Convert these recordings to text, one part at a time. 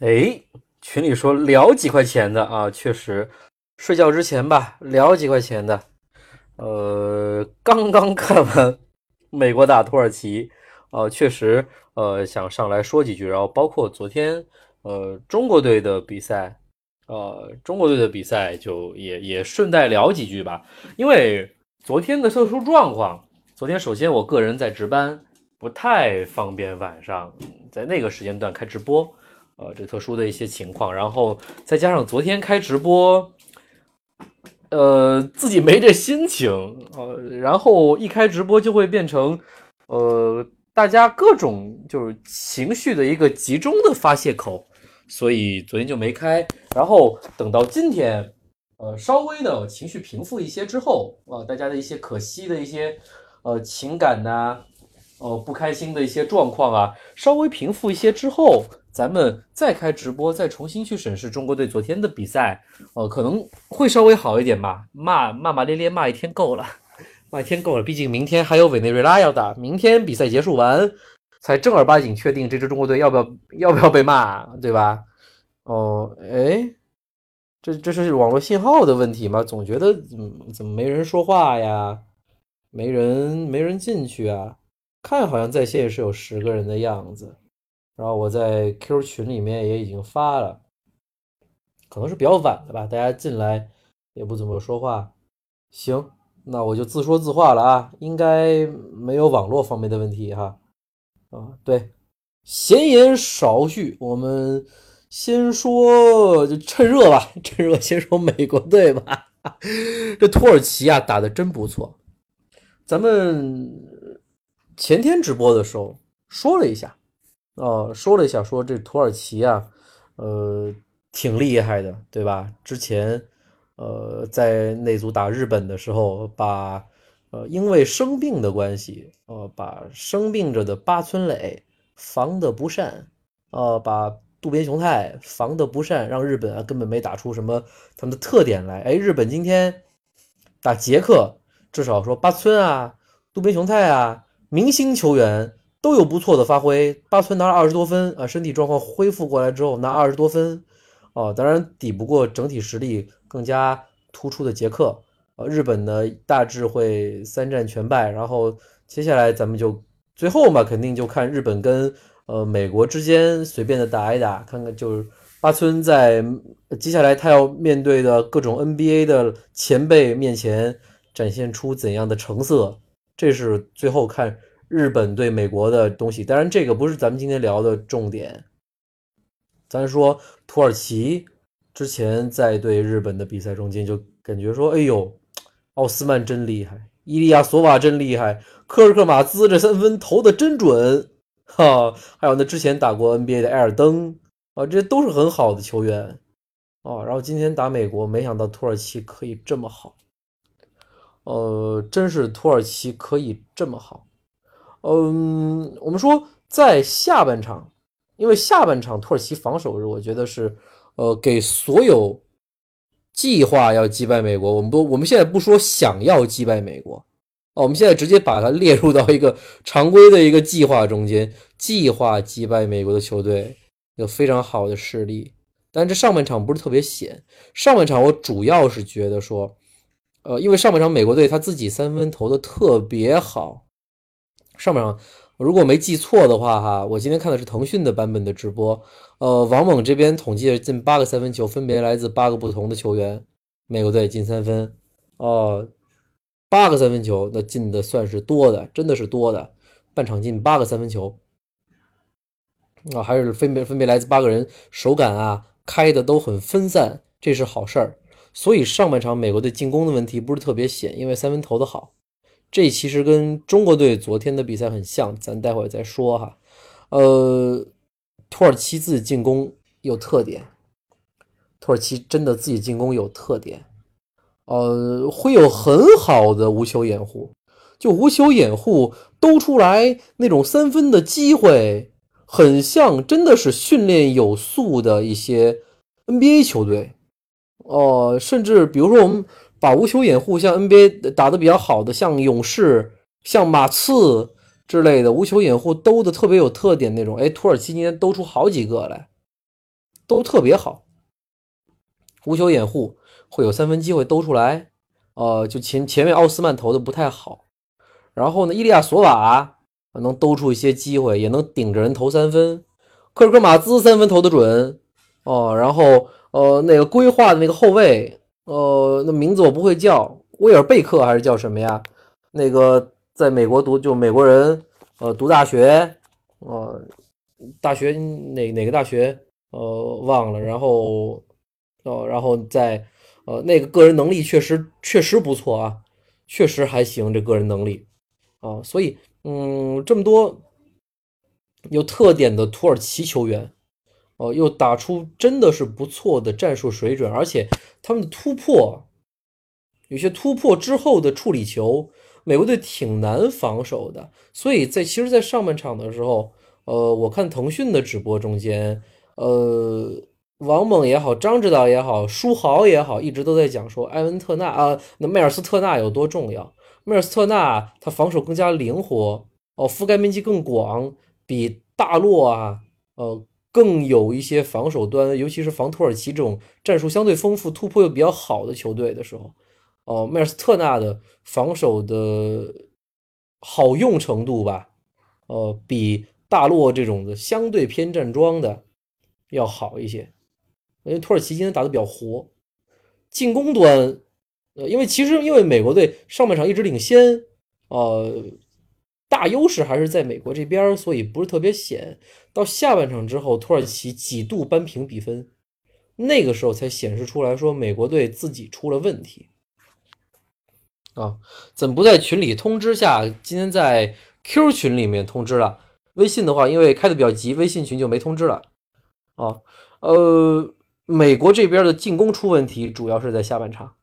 哎，群里说聊几块钱的啊，确实，睡觉之前吧，聊几块钱的。呃，刚刚看完美国打土耳其，呃，确实，呃，想上来说几句。然后包括昨天，呃，中国队的比赛，呃，中国队的比赛就也也顺带聊几句吧。因为昨天的特殊状况，昨天首先我个人在值班，不太方便晚上在那个时间段开直播。呃，这特殊的一些情况，然后再加上昨天开直播，呃，自己没这心情，呃，然后一开直播就会变成，呃，大家各种就是情绪的一个集中的发泄口，所以昨天就没开。然后等到今天，呃，稍微的情绪平复一些之后，啊，大家的一些可惜的一些，呃，情感呐，呃，不开心的一些状况啊，稍微平复一些之后。咱们再开直播，再重新去审视中国队昨天的比赛，呃，可能会稍微好一点吧。骂骂骂咧咧骂一天够了，骂一天够了。毕竟明天还有委内瑞拉要打，明天比赛结束完，才正儿八经确定这支中国队要不要要不要被骂，对吧？哦，哎，这这是网络信号的问题吗？总觉得怎么怎么没人说话呀？没人没人进去啊？看好像在线是有十个人的样子。然后我在 Q 群里面也已经发了，可能是比较晚的吧，大家进来也不怎么说话。行，那我就自说自话了啊，应该没有网络方面的问题哈。啊，对，闲言少叙，我们先说，就趁热吧，趁热先说美国队吧。这土耳其啊打的真不错，咱们前天直播的时候说了一下。哦，说了一下，说这土耳其啊，呃，挺厉害的，对吧？之前，呃，在那组打日本的时候，把，呃，因为生病的关系，呃，把生病着的八村垒防得不善，呃，把渡边雄太防得不善，让日本啊根本没打出什么他们的特点来。哎，日本今天打捷克，至少说八村啊，渡边雄太啊，明星球员。都有不错的发挥，八村拿了二十多分啊，身体状况恢复过来之后拿二十多分，哦，当然抵不过整体实力更加突出的杰克，呃，日本呢大致会三战全败，然后接下来咱们就最后嘛，肯定就看日本跟呃美国之间随便的打一打，看看就是八村在接下来他要面对的各种 NBA 的前辈面前展现出怎样的成色，这是最后看。日本对美国的东西，当然这个不是咱们今天聊的重点。咱说土耳其之前在对日本的比赛中间，就感觉说，哎呦，奥斯曼真厉害，伊利亚索瓦真厉害，科尔克马兹这三分投的真准，哈，还有那之前打过 NBA 的埃尔登啊，这都是很好的球员啊。然后今天打美国，没想到土耳其可以这么好，呃，真是土耳其可以这么好。嗯，我们说在下半场，因为下半场土耳其防守，我觉得是，呃，给所有计划要击败美国，我们不，我们现在不说想要击败美国，哦，我们现在直接把它列入到一个常规的一个计划中间，计划击败美国的球队有非常好的实力，但这上半场不是特别显，上半场我主要是觉得说，呃，因为上半场美国队他自己三分投的特别好。上半场，如果没记错的话，哈，我今天看的是腾讯的版本的直播。呃，王猛这边统计了近八个三分球，分别来自八个不同的球员。美国队进三分，哦，八个三分球，那进的算是多的，真的是多的。半场进八个三分球，啊，还是分别分别来自八个人，手感啊开的都很分散，这是好事儿。所以上半场美国队进攻的问题不是特别显，因为三分投的好。这其实跟中国队昨天的比赛很像，咱待会儿再说哈。呃，土耳其自己进攻有特点，土耳其真的自己进攻有特点，呃，会有很好的无球掩护，就无球掩护兜出来那种三分的机会，很像真的是训练有素的一些 NBA 球队，哦，甚至比如说我们。把无球掩护，像 NBA 打的比较好的，像勇士、像马刺之类的，无球掩护兜的特别有特点那种。哎，土耳其今天兜出好几个来，都特别好，无球掩护会有三分机会兜出来，呃，就前前面奥斯曼投的不太好，然后呢，伊利亚索瓦能兜出一些机会，也能顶着人投三分，科尔克马兹三分投的准，哦，然后呃那个规划的那个后卫，呃，那名字我不会叫，威尔贝克还是叫什么呀？那个在美国读就美国人，呃，读大学，呃，大学哪哪个大学？呃，忘了，然后，哦，然后在，呃，那个个人能力确实确实不错啊，确实还行，这个人能力，啊，所以，嗯，这么多有特点的土耳其球员，哦，又打出真的是不错的战术水准，而且他们的突破，有些突破之后的处理球，美国队挺难防守的，所以在其实，在上半场的时候，呃，我看腾讯的直播中间。呃，王猛也好，张指导也好，书豪也好，一直都在讲说埃文特纳啊，那迈尔斯特纳有多重要？迈尔斯特纳他防守更加灵活哦，覆盖面积更广，比大洛啊，呃，更有一些防守端，尤其是防土耳其这种战术相对丰富、突破又比较好的球队的时候，哦，迈尔斯特纳的防守的好用程度吧，呃，比大洛这种的相对偏站桩的。要好一些，因为土耳其今天打的比较活，进攻端，呃，因为其实因为美国队上半场一直领先，呃，大优势还是在美国这边，所以不是特别显。到下半场之后，土耳其几度扳平比分，那个时候才显示出来说美国队自己出了问题。啊，怎么不在群里通知下？今天在 Q 群里面通知了，微信的话，因为开的比较急，微信群就没通知了。啊，呃，美国这边的进攻出问题，主要是在下半场。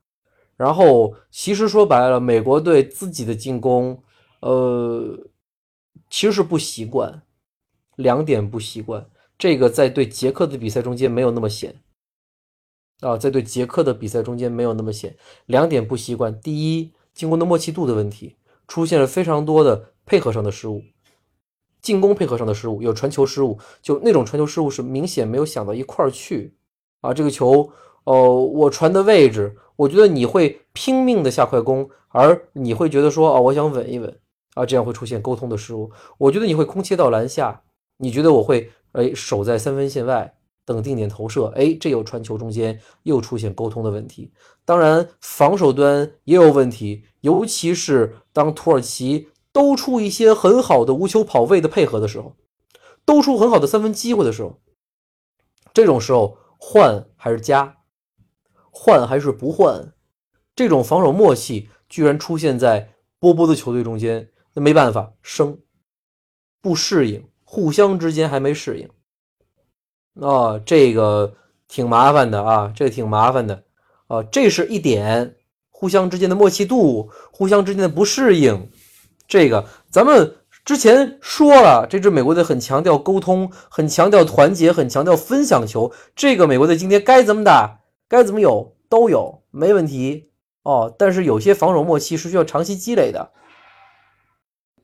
然后，其实说白了，美国队自己的进攻，呃，其实是不习惯，两点不习惯。这个在对捷克的比赛中间没有那么显，啊，在对捷克的比赛中间没有那么显。两点不习惯，第一，进攻的默契度的问题，出现了非常多的配合上的失误。进攻配合上的失误，有传球失误，就那种传球失误是明显没有想到一块儿去啊！这个球，哦，我传的位置，我觉得你会拼命的下快攻，而你会觉得说，哦，我想稳一稳啊，这样会出现沟通的失误。我觉得你会空切到篮下，你觉得我会，哎，守在三分线外等定点投射，哎，这有传球中间又出现沟通的问题。当然，防守端也有问题，尤其是当土耳其。兜出一些很好的无球跑位的配合的时候，兜出很好的三分机会的时候，这种时候换还是加，换还是不换，这种防守默契居然出现在波波的球队中间，那没办法，生不适应，互相之间还没适应，啊，这个挺麻烦的啊，这个挺麻烦的啊，这是一点，互相之间的默契度，互相之间的不适应。这个咱们之前说了，这支美国队很强调沟通，很强调团结，很强调分享球。这个美国队今天该怎么打，该怎么有都有，没问题哦。但是有些防守默契是需要长期积累的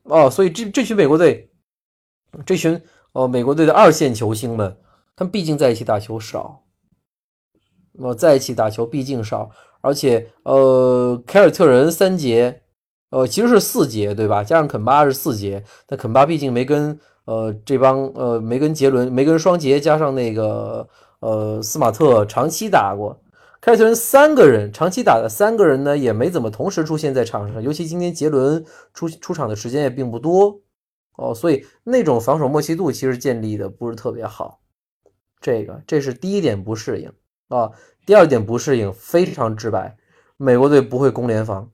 哦。所以这这群美国队，这群哦美国队的二线球星们，他们毕竟在一起打球少，哦在一起打球毕竟少，而且呃凯尔特人三节。呃，其实是四节，对吧？加上肯巴是四节，但肯巴毕竟没跟呃这帮呃没跟杰伦没跟双杰加上那个呃斯马特长期打过。凯尔特人三个人长期打的三个人呢，也没怎么同时出现在场上，尤其今天杰伦出出场的时间也并不多哦，所以那种防守默契度其实建立的不是特别好。这个这是第一点不适应啊，第二点不适应非常直白，美国队不会攻联防。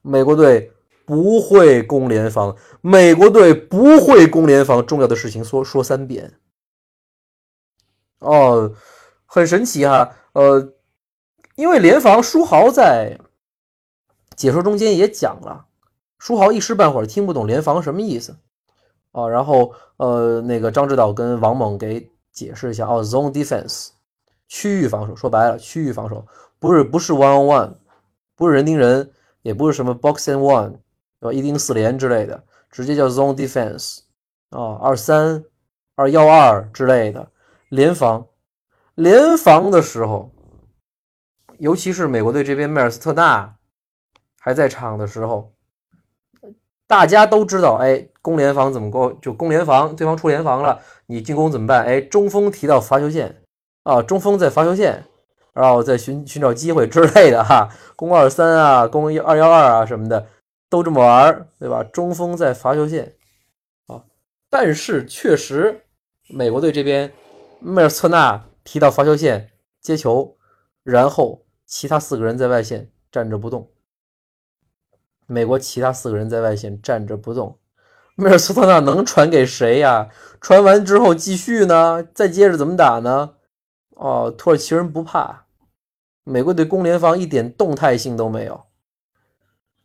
美国队不会攻联防，美国队不会攻联防。重要的事情说说三遍。哦，很神奇哈。呃，因为联防，书豪在解说中间也讲了，书豪一时半会儿听不懂联防什么意思啊。然后呃，那个张指导跟王猛给解释一下哦，zone defense，区域防守。说白了，区域防守不是不是 one on one，不是人盯人。也不是什么 box and one，对吧？一盯四连之类的，直接叫 zone defense 啊，二三二幺二之类的。联防，联防的时候，尤其是美国队这边梅尔斯特纳还在场的时候，大家都知道，哎，攻联防怎么攻？就攻联防，对方出联防了，你进攻怎么办？哎，中锋提到罚球线啊，中锋在罚球线，然后再寻寻找机会之类的哈，攻二三啊，攻一二幺二啊什么的，都这么玩，对吧？中锋在罚球线啊，但是确实，美国队这边。梅尔斯特纳提到罚球线接球，然后其他四个人在外线站着不动。美国其他四个人在外线站着不动，梅尔斯特纳能传给谁呀？传完之后继续呢？再接着怎么打呢？哦，土耳其人不怕，美国队攻联防一点动态性都没有。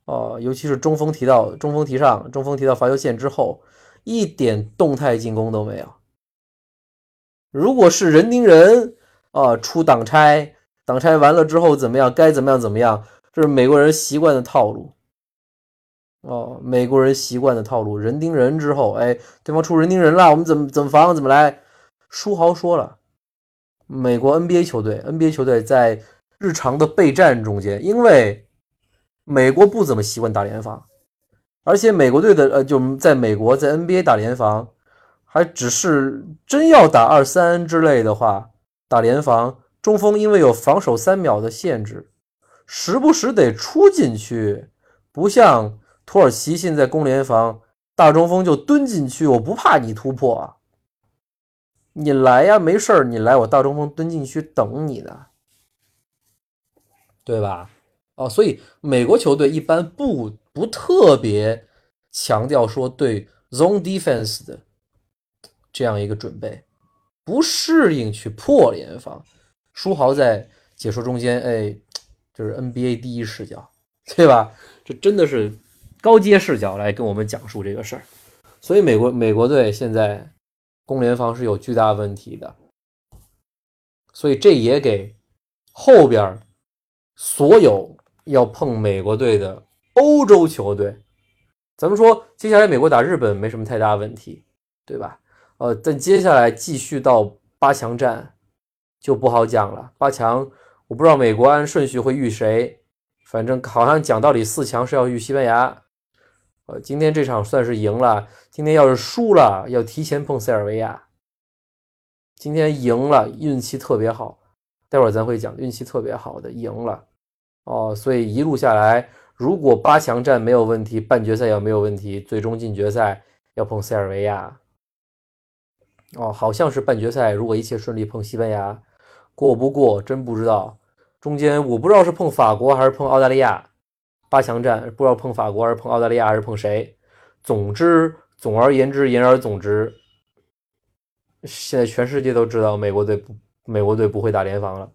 哦，尤其是中锋提到中锋提上，中锋提到罚球线之后，一点动态进攻都没有。如果是人盯人啊，出挡拆，挡拆完了之后怎么样？该怎么样怎么样？这是美国人习惯的套路哦，美国人习惯的套路。人盯人之后，哎，对方出人盯人了，我们怎么怎么防？怎么来？书豪说了，美国 NBA 球队，NBA 球队在日常的备战中间，因为美国不怎么习惯打联防，而且美国队的呃，就在美国在 NBA 打联防。还只是真要打二三之类的话，打联防中锋因为有防守三秒的限制，时不时得出进去，不像土耳其现在攻联防，大中锋就蹲进去，我不怕你突破啊，你来呀，没事儿，你来，我大中锋蹲进去等你呢，对吧？哦，所以美国球队一般不不特别强调说对 zone defense 的。这样一个准备，不适应去破联防。书豪在解说中间，哎，就是 NBA 第一视角，对吧？这真的是高阶视角来跟我们讲述这个事儿。所以美国美国队现在攻联防是有巨大问题的，所以这也给后边所有要碰美国队的欧洲球队，咱们说接下来美国打日本没什么太大问题，对吧？呃，但接下来继续到八强战就不好讲了。八强我不知道美国按顺序会遇谁，反正好像讲道理四强是要遇西班牙。呃，今天这场算是赢了，今天要是输了要提前碰塞尔维亚。今天赢了，运气特别好，待会儿咱会讲运气特别好的赢了。哦，所以一路下来，如果八强战没有问题，半决赛要没有问题，最终进决赛要碰塞尔维亚。哦，好像是半决赛，如果一切顺利碰西班牙，过不过真不知道。中间我不知道是碰法国还是碰澳大利亚，八强战不知道碰法国还是碰澳大利亚还是碰谁。总之，总而言之，言而总之，现在全世界都知道美国队不，美国队不会打联防了，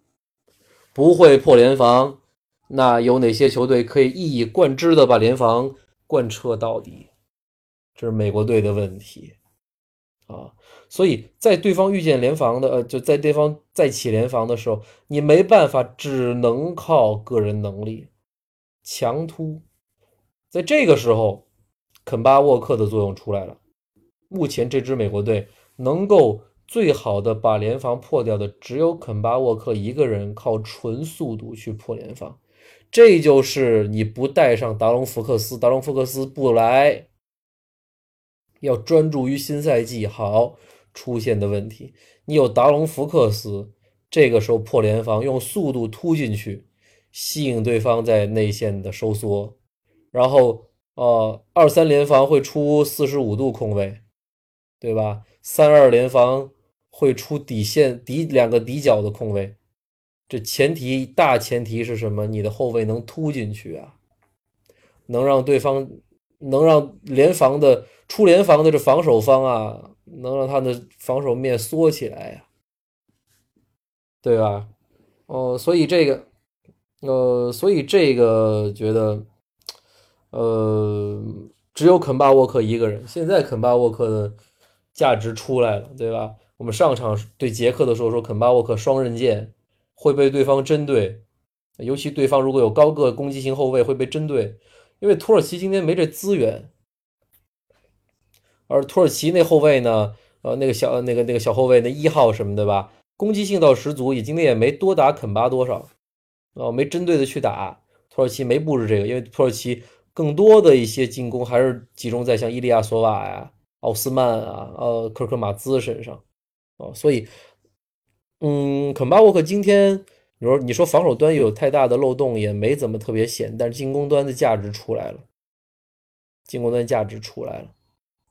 不会破联防。那有哪些球队可以一以贯之的把联防贯彻到底？这是美国队的问题啊。所以在对方遇见联防的，呃，就在对方再起联防的时候，你没办法，只能靠个人能力强突。在这个时候，肯巴沃克的作用出来了。目前这支美国队能够最好的把联防破掉的，只有肯巴沃克一个人，靠纯速度去破联防。这就是你不带上达隆福克斯，达隆福克斯不来，要专注于新赛季好。出现的问题，你有达隆福克斯，这个时候破联防，用速度突进去，吸引对方在内线的收缩，然后呃二三联防会出四十五度空位，对吧？三二联防会出底线底两个底角的空位，这前提大前提是什么？你的后卫能突进去啊，能让对方能让联防的出联防的这防守方啊。能让他的防守面缩起来呀，对吧？哦，所以这个，呃，所以这个觉得，呃，只有肯巴沃克一个人。现在肯巴沃克的价值出来了，对吧？我们上场对捷克的时候说，肯巴沃克双刃剑会被对方针对，尤其对方如果有高个攻击型后卫会被针对，因为土耳其今天没这资源。而土耳其那后卫呢？呃，那个小那个那个小后卫那一号什么的吧，攻击性倒十足，也今天也没多打肯巴多少，哦，没针对的去打土耳其没布置这个，因为土耳其更多的一些进攻还是集中在像伊利亚索瓦呀、奥斯曼啊、呃科克马兹身上，哦，所以，嗯，肯巴沃克今天。你说你说防守端有太大的漏洞也没怎么特别显，但是进攻端的价值出来了，进攻端价值出来了，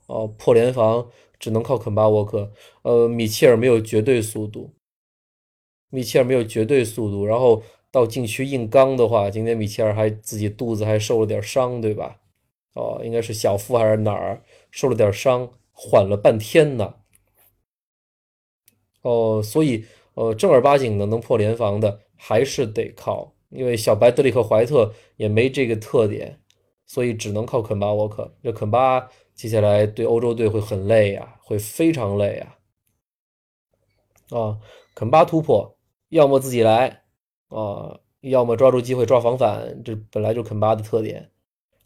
哦，破联防只能靠肯巴沃克，呃，米切尔没有绝对速度，米切尔没有绝对速度，然后到禁区硬刚的话，今天米切尔还自己肚子还受了点伤，对吧？哦，应该是小腹还是哪儿受了点伤，缓了半天呢，哦，所以。呃，正儿八经的能破联防的还是得靠，因为小白德里克怀特也没这个特点，所以只能靠肯巴沃克。这肯巴接下来对欧洲队会很累啊，会非常累啊。啊，肯巴突破，要么自己来啊，要么抓住机会抓防反，这本来就肯巴的特点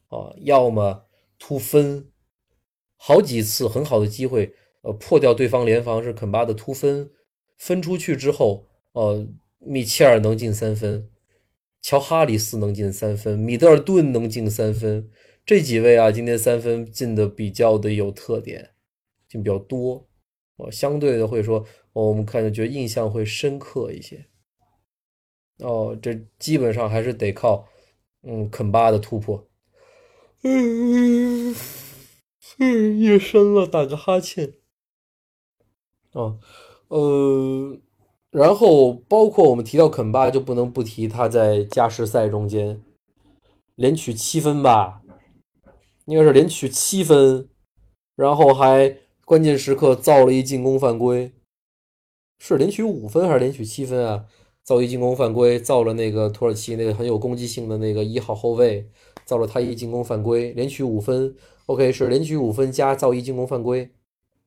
啊，要么突分，好几次很好的机会，呃，破掉对方联防是肯巴的突分。分出去之后，呃，米切尔能进三分，乔哈里斯能进三分，米德尔顿能进三分，这几位啊，今天三分进的比较的有特点，进比较多，哦，相对的会说，我们看着觉得印象会深刻一些。哦，这基本上还是得靠，嗯，肯巴的突破。嗯嗯，夜深了，打个哈欠。哦。呃，然后包括我们提到肯巴，就不能不提他在加时赛中间连取七分吧，应该是连取七分，然后还关键时刻造了一进攻犯规，是连取五分还是连取七分啊？造一进攻犯规，造了那个土耳其那个很有攻击性的那个一号后卫，造了他一进攻犯规，连取五分。OK，是连取五分加造一进攻犯规，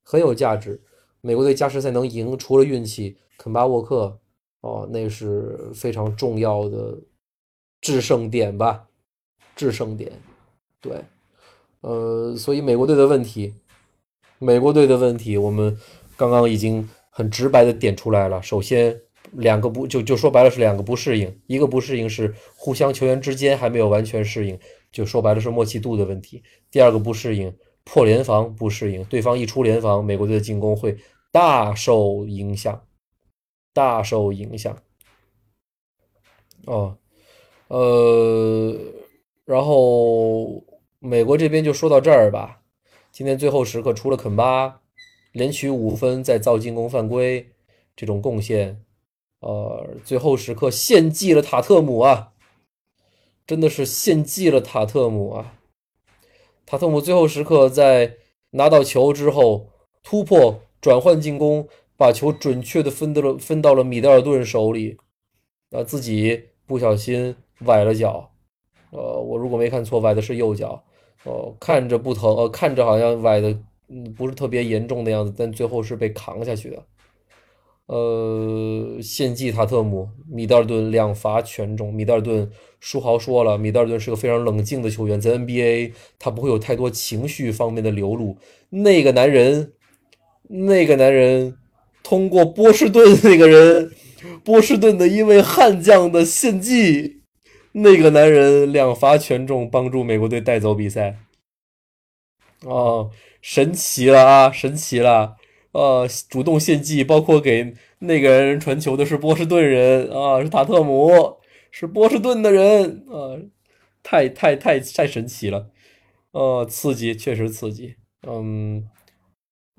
很有价值。美国队加时赛能赢，除了运气，肯巴沃克哦，那是非常重要的制胜点吧？制胜点，对，呃，所以美国队的问题，美国队的问题，我们刚刚已经很直白的点出来了。首先，两个不就就说白了是两个不适应，一个不适应是互相球员之间还没有完全适应，就说白了是默契度的问题。第二个不适应，破联防不适应，对方一出联防，美国队的进攻会。大受影响，大受影响。哦，呃，然后美国这边就说到这儿吧。今天最后时刻，除了肯巴连取五分再造进攻犯规这种贡献，呃，最后时刻献祭了塔特姆啊，真的是献祭了塔特姆啊。塔特姆最后时刻在拿到球之后突破。转换进攻，把球准确的分到了分到了米德尔顿手里，啊，自己不小心崴了脚，呃，我如果没看错，崴的是右脚，哦，看着不疼，呃，看着好像崴的嗯不是特别严重的样子，但最后是被扛下去的，呃，献祭塔特姆，米德尔顿两罚全中，米德尔顿书豪说了，米德尔顿是个非常冷静的球员，在 NBA 他不会有太多情绪方面的流露，那个男人。那个男人通过波士顿那个人，波士顿的一位悍将的献祭，那个男人两罚全中，帮助美国队带走比赛。哦，神奇了啊，神奇了！呃，主动献祭，包括给那个人传球的是波士顿人啊，是塔特姆，是波士顿的人啊，太太太太神奇了，呃，刺激，确实刺激，嗯。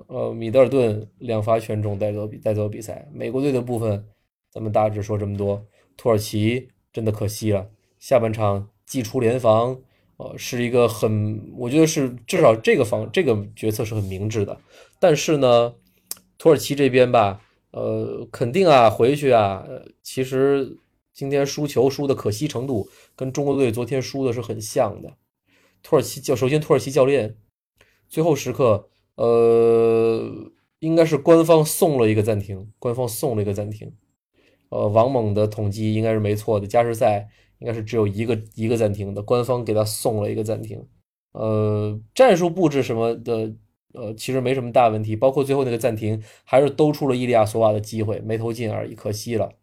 呃，米德尔顿两罚全中带走比带走比赛。美国队的部分，咱们大致说这么多。土耳其真的可惜了，下半场祭出联防，呃，是一个很，我觉得是至少这个防这个决策是很明智的。但是呢，土耳其这边吧，呃，肯定啊，回去啊，其实今天输球输的可惜程度跟中国队昨天输的是很像的。土耳其教首先土耳其教练最后时刻。呃，应该是官方送了一个暂停，官方送了一个暂停。呃，王猛的统计应该是没错的，加时赛应该是只有一个一个暂停的，官方给他送了一个暂停。呃，战术布置什么的呃，其实没什么大问题。包括最后那个暂停，还是兜出了伊利亚索瓦的机会，没投进而已，可惜了。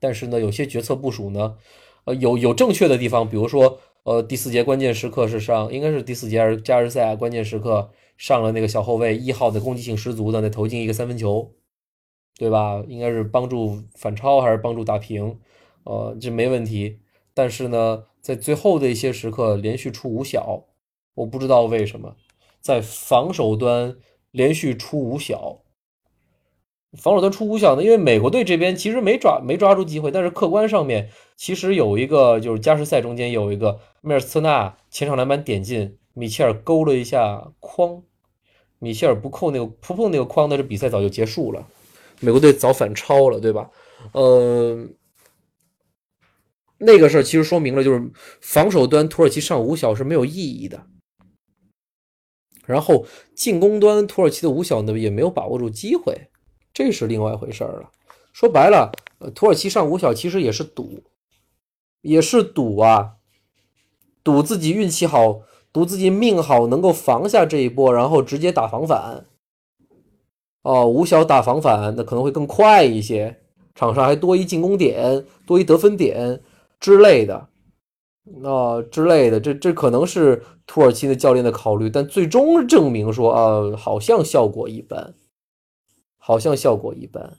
但是呢，有些决策部署呢，呃，有有正确的地方，比如说，呃，第四节关键时刻是上，应该是第四节还是加时赛啊关键时刻上了那个小后卫一号的攻击性十足的，那投进一个三分球，对吧？应该是帮助反超还是帮助打平？呃，这没问题。但是呢，在最后的一些时刻连续出五小，我不知道为什么在防守端连续出五小。防守端出五小呢？因为美国队这边其实没抓没抓住机会，但是客观上面其实有一个，就是加时赛中间有一个梅尔斯纳前场篮板点进，米切尔勾了一下框，米切尔不扣那个不碰那个框，那这比赛早就结束了，美国队早反超了，对吧？呃，那个事儿其实说明了，就是防守端土耳其上五小是没有意义的，然后进攻端土耳其的五小呢也没有把握住机会。这是另外一回事儿了。说白了，土耳其上五小其实也是赌，也是赌啊，赌自己运气好，赌自己命好，能够防下这一波，然后直接打防反。哦，五小打防反，那可能会更快一些，场上还多一进攻点，多一得分点之类的，啊之类的，这这可能是土耳其的教练的考虑，但最终证明说啊，好像效果一般。好像效果一般，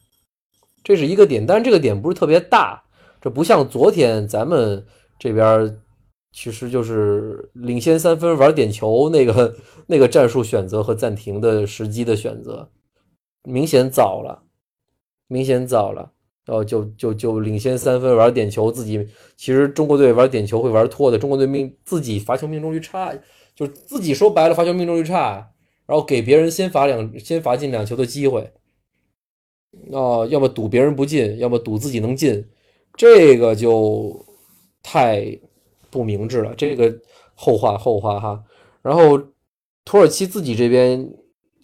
这是一个点，但是这个点不是特别大，这不像昨天咱们这边，其实就是领先三分玩点球那个那个战术选择和暂停的时机的选择，明显早了，明显早了，然后就就就领先三分玩点球，自己其实中国队玩点球会玩脱的，中国队命自己罚球命中率差，就自己说白了罚球命中率差，然后给别人先罚两先罚进两球的机会。哦，要么赌别人不进，要么赌自己能进，这个就太不明智了。这个后话后话哈。然后土耳其自己这边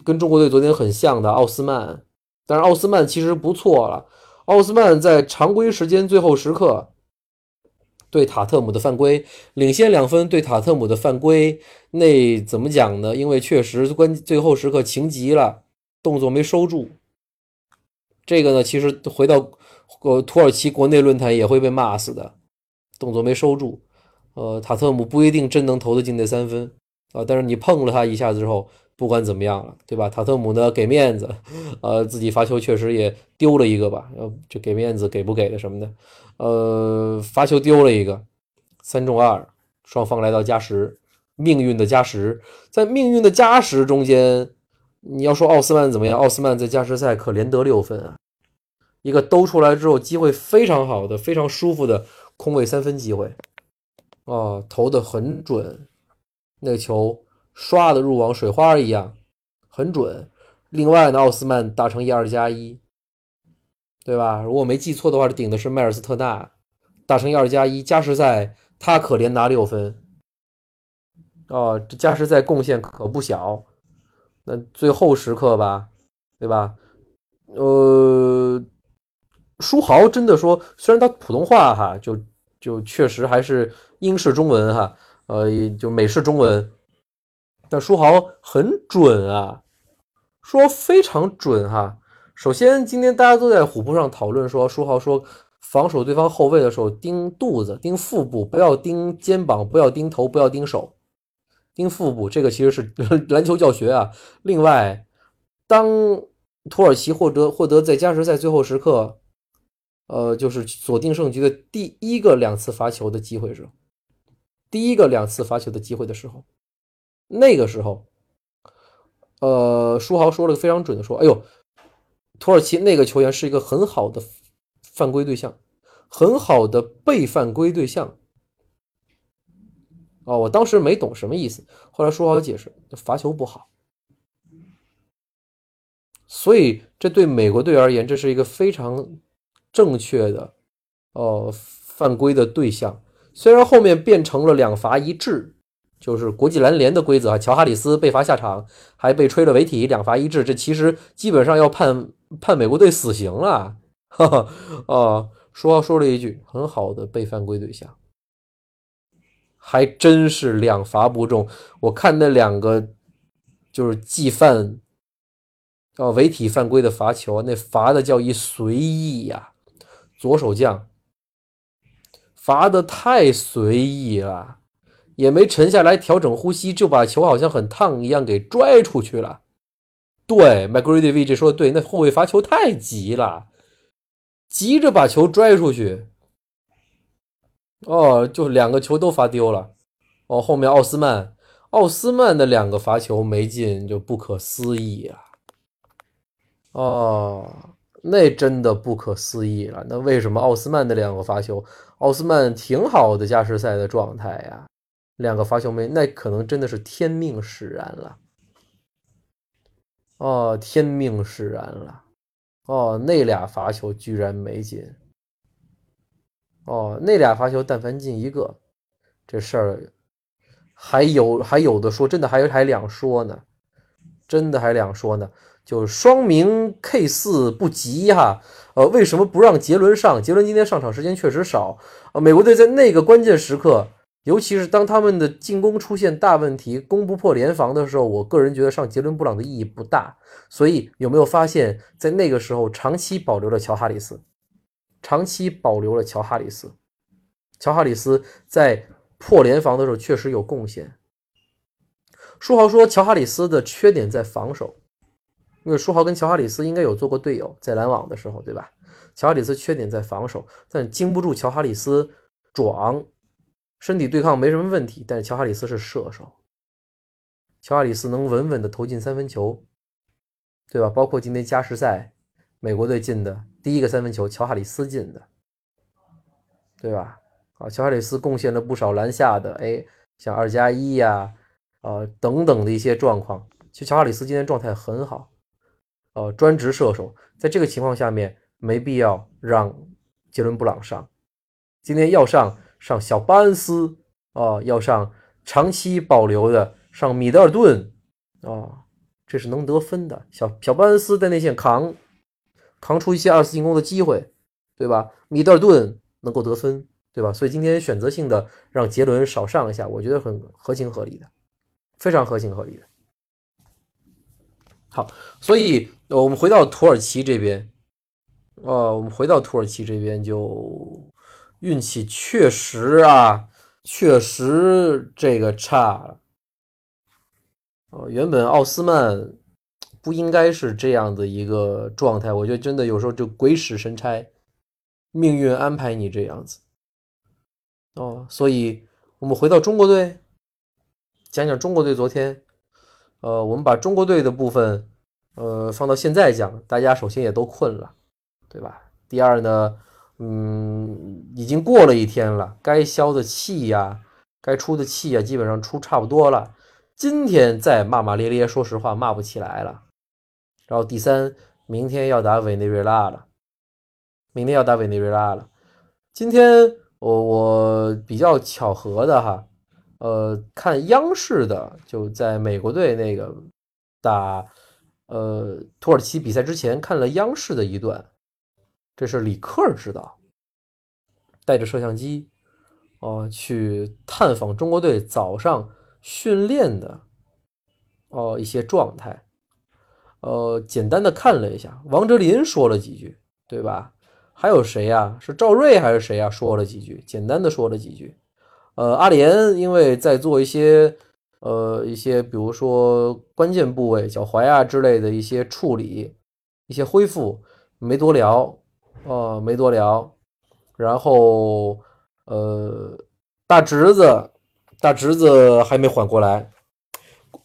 跟中国队昨天很像的奥斯曼，但是奥斯曼其实不错了。奥斯曼在常规时间最后时刻对塔特姆的犯规领先两分，对塔特姆的犯规那怎么讲呢？因为确实关最后时刻情急了，动作没收住。这个呢，其实回到呃土耳其国内论坛也会被骂死的，动作没收住。呃，塔特姆不一定真能投得进那三分啊，但是你碰了他一下子之后，不管怎么样了，对吧？塔特姆呢给面子，呃，自己罚球确实也丢了一个吧，呃，就给面子给不给的什么的，呃，罚球丢了一个，三中二，双方来到加时，命运的加时，在命运的加时中间。你要说奥斯曼怎么样？奥斯曼在加时赛可连得六分啊，一个兜出来之后机会非常好的、非常舒服的空位三分机会，啊，投的很准，那个球刷的入网水花一样，很准。另外呢，奥斯曼打成一二加一，对吧？如果没记错的话，顶的是迈尔斯特纳，打成一二加一，加时赛他可连拿六分，哦，这加时赛贡献可不小。那最后时刻吧，对吧？呃，书豪真的说，虽然他普通话哈，就就确实还是英式中文哈，呃，就美式中文，但书豪很准啊，说非常准哈。首先，今天大家都在虎扑上讨论说，书豪说防守对方后卫的时候盯肚子、盯腹部，不要盯肩膀，不要盯头，不要盯手。盯腹部，这个其实是 篮球教学啊。另外，当土耳其获得获得在加时赛最后时刻，呃，就是锁定胜局的第一个两次罚球的机会时，第一个两次罚球的机会的时候，那个时候，呃，书豪说了个非常准的说：“哎呦，土耳其那个球员是一个很好的犯规对象，很好的被犯规对象。”哦，我当时没懂什么意思，后来书豪解释，罚球不好，所以这对美国队而言，这是一个非常正确的哦犯规的对象。虽然后面变成了两罚一掷，就是国际篮联的规则啊，乔哈里斯被罚下场，还被吹了违体，两罚一掷，这其实基本上要判判美国队死刑了。哈哈，哦，说说了一句，很好的被犯规对象。还真是两罚不中。我看那两个就是既犯哦违体犯规的罚球，那罚的叫一随意呀，左手将罚的太随意了，也没沉下来调整呼吸，就把球好像很烫一样给拽出去了。对 m c g r a d y V 这说的对，那后卫罚球太急了，急着把球拽出去。哦，就两个球都罚丢了。哦，后面奥斯曼，奥斯曼的两个罚球没进，就不可思议啊！哦，那真的不可思议了。那为什么奥斯曼的两个罚球，奥斯曼挺好的加时赛的状态呀，两个罚球没，那可能真的是天命使然了。哦，天命使然了。哦，那俩罚球居然没进。哦，那俩罚球但凡进一个，这事儿还有还有的说，真的还还两说呢，真的还两说呢。就双明 K 四不急哈，呃，为什么不让杰伦上？杰伦今天上场时间确实少啊。美国队在那个关键时刻，尤其是当他们的进攻出现大问题，攻不破联防的时候，我个人觉得上杰伦布朗的意义不大。所以有没有发现，在那个时候长期保留了乔哈里斯？长期保留了乔哈里斯，乔哈里斯在破联防的时候确实有贡献。书豪说，乔哈里斯的缺点在防守，因为书豪跟乔哈里斯应该有做过队友，在篮网的时候，对吧？乔哈里斯缺点在防守，但经不住乔哈里斯壮，身体对抗没什么问题。但是乔哈里斯是射手，乔哈里斯能稳稳的投进三分球，对吧？包括今天加时赛。美国队进的第一个三分球，乔哈里斯进的，对吧？啊，乔哈里斯贡献了不少篮下的，哎，像二加一呀，呃等等的一些状况。其实乔哈里斯今天状态很好，呃，专职射手，在这个情况下面，没必要让杰伦布朗上。今天要上上小巴恩斯，啊，要上长期保留的上米德尔顿，啊，这是能得分的。小小巴恩斯在内线扛。扛出一些二次进攻的机会，对吧？米德尔顿能够得分，对吧？所以今天选择性的让杰伦少上一下，我觉得很合情合理的，非常合情合理的。好，所以我们回到土耳其这边，哦，我们回到土耳其这边就运气确实啊，确实这个差。哦，原本奥斯曼。不应该是这样的一个状态，我觉得真的有时候就鬼使神差，命运安排你这样子哦。所以，我们回到中国队，讲讲中国队昨天。呃，我们把中国队的部分，呃，放到现在讲，大家首先也都困了，对吧？第二呢，嗯，已经过了一天了，该消的气呀，该出的气呀，基本上出差不多了。今天再骂骂咧咧，说实话骂不起来了。然后第三，明天要打委内瑞拉了，明天要打委内瑞拉了。今天我我比较巧合的哈，呃，看央视的就在美国队那个打呃土耳其比赛之前看了央视的一段，这是李克指导，带着摄像机哦去探访中国队早上训练的哦一些状态。呃，简单的看了一下，王哲林说了几句，对吧？还有谁呀？是赵睿还是谁呀？说了几句，简单的说了几句。呃，阿联因为在做一些呃一些，比如说关键部位脚踝啊之类的一些处理、一些恢复，没多聊，呃，没多聊。然后呃，大侄子，大侄子还没缓过来，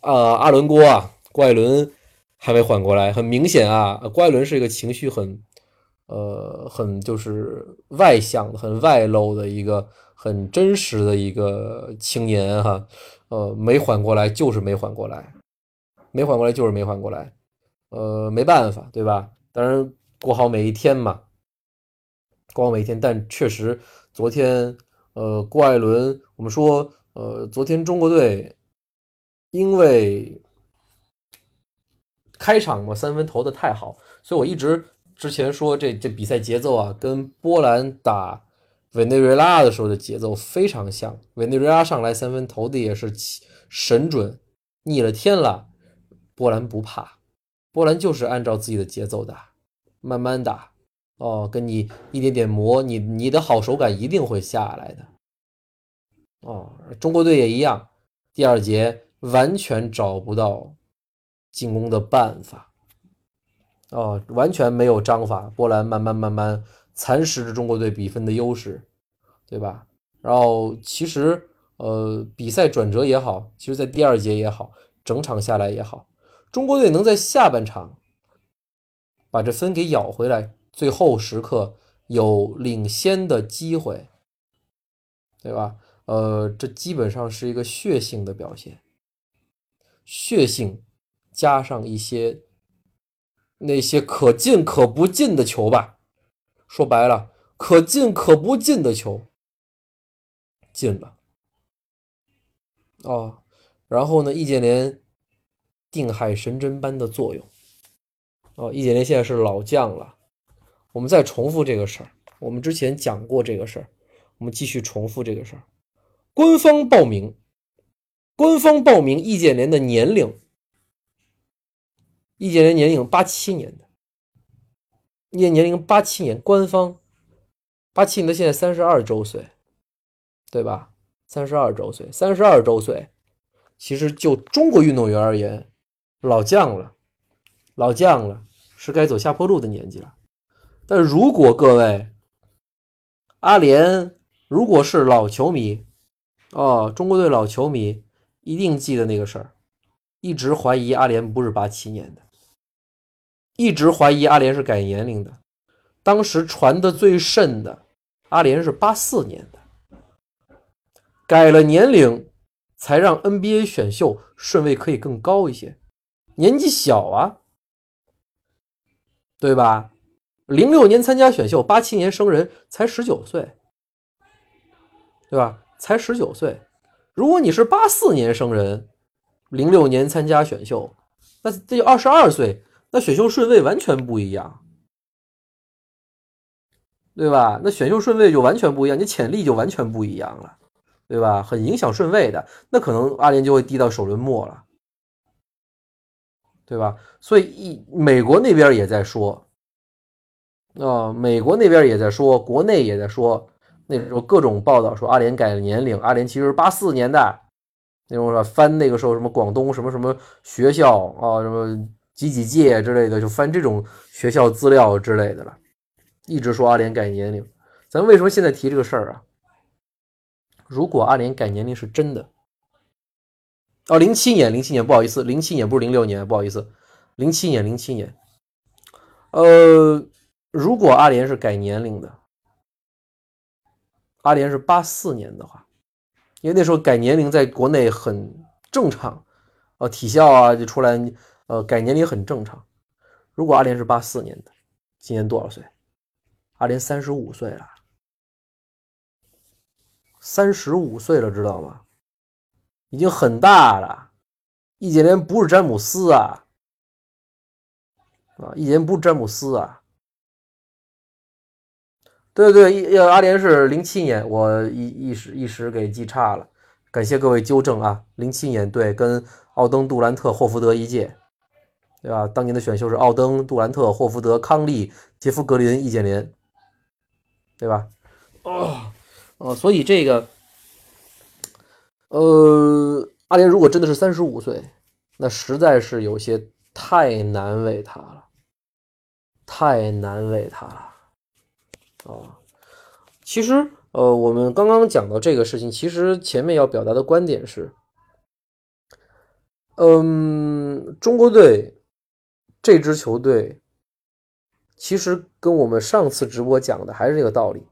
啊，阿伦郭啊，郭艾伦。还没缓过来，很明显啊，郭艾伦是一个情绪很，呃，很就是外向、很外露的一个很真实的一个青年哈，呃，没缓过来就是没缓过来，没缓过来就是没缓过来，呃，没办法，对吧？当然过好每一天嘛，过好每一天，但确实昨天，呃，郭艾伦，我们说，呃，昨天中国队因为。开场嘛，三分投的太好，所以我一直之前说这这比赛节奏啊，跟波兰打委内瑞拉的时候的节奏非常像。委内瑞拉上来三分投的也是神准，逆了天了。波兰不怕，波兰就是按照自己的节奏打，慢慢打，哦，跟你一点点磨，你你的好手感一定会下来的。哦，中国队也一样，第二节完全找不到进攻的办法，哦，完全没有章法，波兰慢慢慢慢蚕食着中国队比分的优势，对吧？然后其实。呃，比赛转折也好，其实，在第二节也好，整场下来也好，中国队能在下半场把这分给咬回来，最后时刻有领先的机会，对吧？呃，这基本上是一个血性的表现，血性加上一些那些可进可不进的球吧，说白了，可进可不进的球进了。哦，然后呢？易建联定海神针般的作用。哦，易建联现在是老将了。我们再重复这个事儿，我们之前讲过这个事儿，我们继续重复这个事儿。官方报名，官方报名易建联的年龄，易建联年龄八七年的，易建年龄八七年，官方八七年的现在三十二周岁，对吧？三十二周岁，三十二周岁，其实就中国运动员而言，老将了，老将了，是该走下坡路的年纪了。但如果各位阿联如果是老球迷哦，中国队老球迷一定记得那个事儿，一直怀疑阿联不是八七年的，一直怀疑阿联是改年龄的。当时传的最甚的，阿联是八四年的。改了年龄，才让 NBA 选秀顺位可以更高一些。年纪小啊，对吧？零六年参加选秀，八七年生人，才十九岁，对吧？才十九岁。如果你是八四年生人，零六年参加选秀，那这就二十二岁，那选秀顺位完全不一样，对吧？那选秀顺位就完全不一样，你潜力就完全不一样了。对吧？很影响顺位的，那可能阿联就会低到首轮末了，对吧？所以一美国那边也在说，啊，美国那边也在说，国内也在说，那时候各种报道说阿联改了年龄，阿联其实是八四年的，那种说翻那个时候什么广东什么什么学校啊，什么几几届之类的，就翻这种学校资料之类的了，一直说阿联改年龄，咱为什么现在提这个事儿啊？如果阿联改年龄是真的，哦，零七年，零七年，不好意思，零七年不是零六年，不好意思，零七年，零七年，呃，如果阿联是改年龄的，阿联是八四年的话，因为那时候改年龄在国内很正常，呃，体校啊就出来，呃，改年龄很正常。如果阿联是八四年的，今年多少岁？阿联三十五岁了。三十五岁了，知道吗？已经很大了。易建联不是詹姆斯啊，啊，易建联不是詹姆斯啊。对对，呃阿联是零七年，我一一时一时给记差了，感谢各位纠正啊。零七年对，跟奥登、杜兰特、霍福德一届，对吧？当年的选秀是奥登、杜兰特、霍福德、康利、杰夫格林、易建联，对吧？哦。哦，所以这个，呃，阿联如果真的是三十五岁，那实在是有些太难为他了，太难为他了。啊，其实，呃，我们刚刚讲到这个事情，其实前面要表达的观点是，嗯，中国队这支球队，其实跟我们上次直播讲的还是这个道理。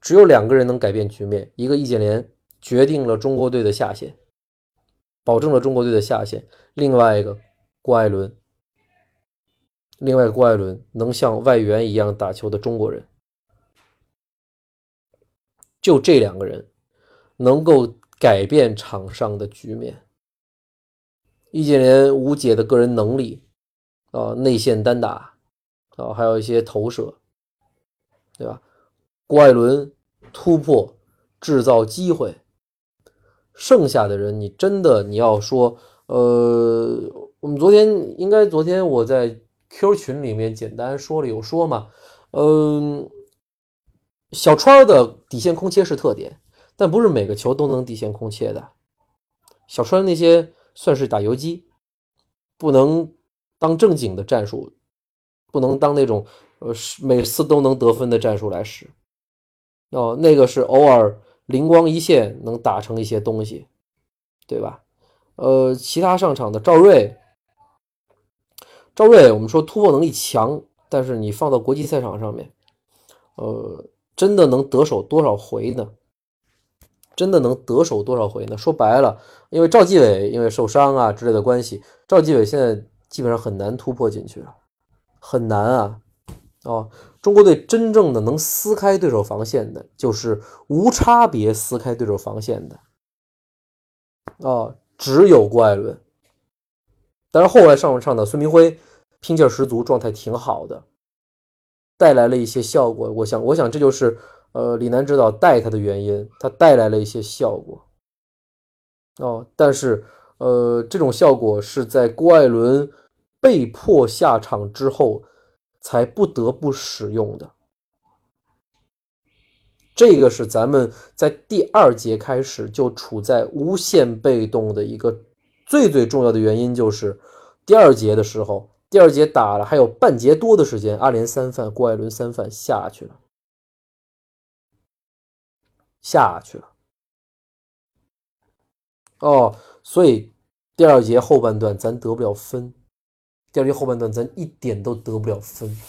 只有两个人能改变局面，一个易建联决定了中国队的下限，保证了中国队的下限；另外一个郭艾伦，另外郭艾伦能像外援一样打球的中国人，就这两个人能够改变场上的局面。易建联无解的个人能力啊，内线单打啊，还有一些投射，对吧？郭艾伦突破，制造机会，剩下的人你真的你要说，呃，我们昨天应该昨天我在 Q 群里面简单说了有说嘛，嗯，小川的底线空切是特点，但不是每个球都能底线空切的。小川那些算是打游击，不能当正经的战术，不能当那种呃每次都能得分的战术来使。哦，那个是偶尔灵光一现能打成一些东西，对吧？呃，其他上场的赵睿，赵睿，我们说突破能力强，但是你放到国际赛场上面，呃，真的能得手多少回呢？真的能得手多少回呢？说白了，因为赵继伟因为受伤啊之类的关系，赵继伟现在基本上很难突破进去了，很难啊！哦，中国队真正的能撕开对手防线的，就是无差别撕开对手防线的，哦。只有郭艾伦，但是后来上场的孙铭徽拼劲十足，状态挺好的，带来了一些效果。我想，我想这就是呃李楠指导带他的原因，他带来了一些效果。哦，但是呃这种效果是在郭艾伦被迫下场之后才不得不使用的。这个是咱们在第二节开始就处在无限被动的一个最最重要的原因，就是第二节的时候，第二节打了还有半节多的时间，阿联三犯，郭艾伦三犯下去了，下去了。哦，所以第二节后半段咱得不了分，第二节后半段咱一点都得不了分。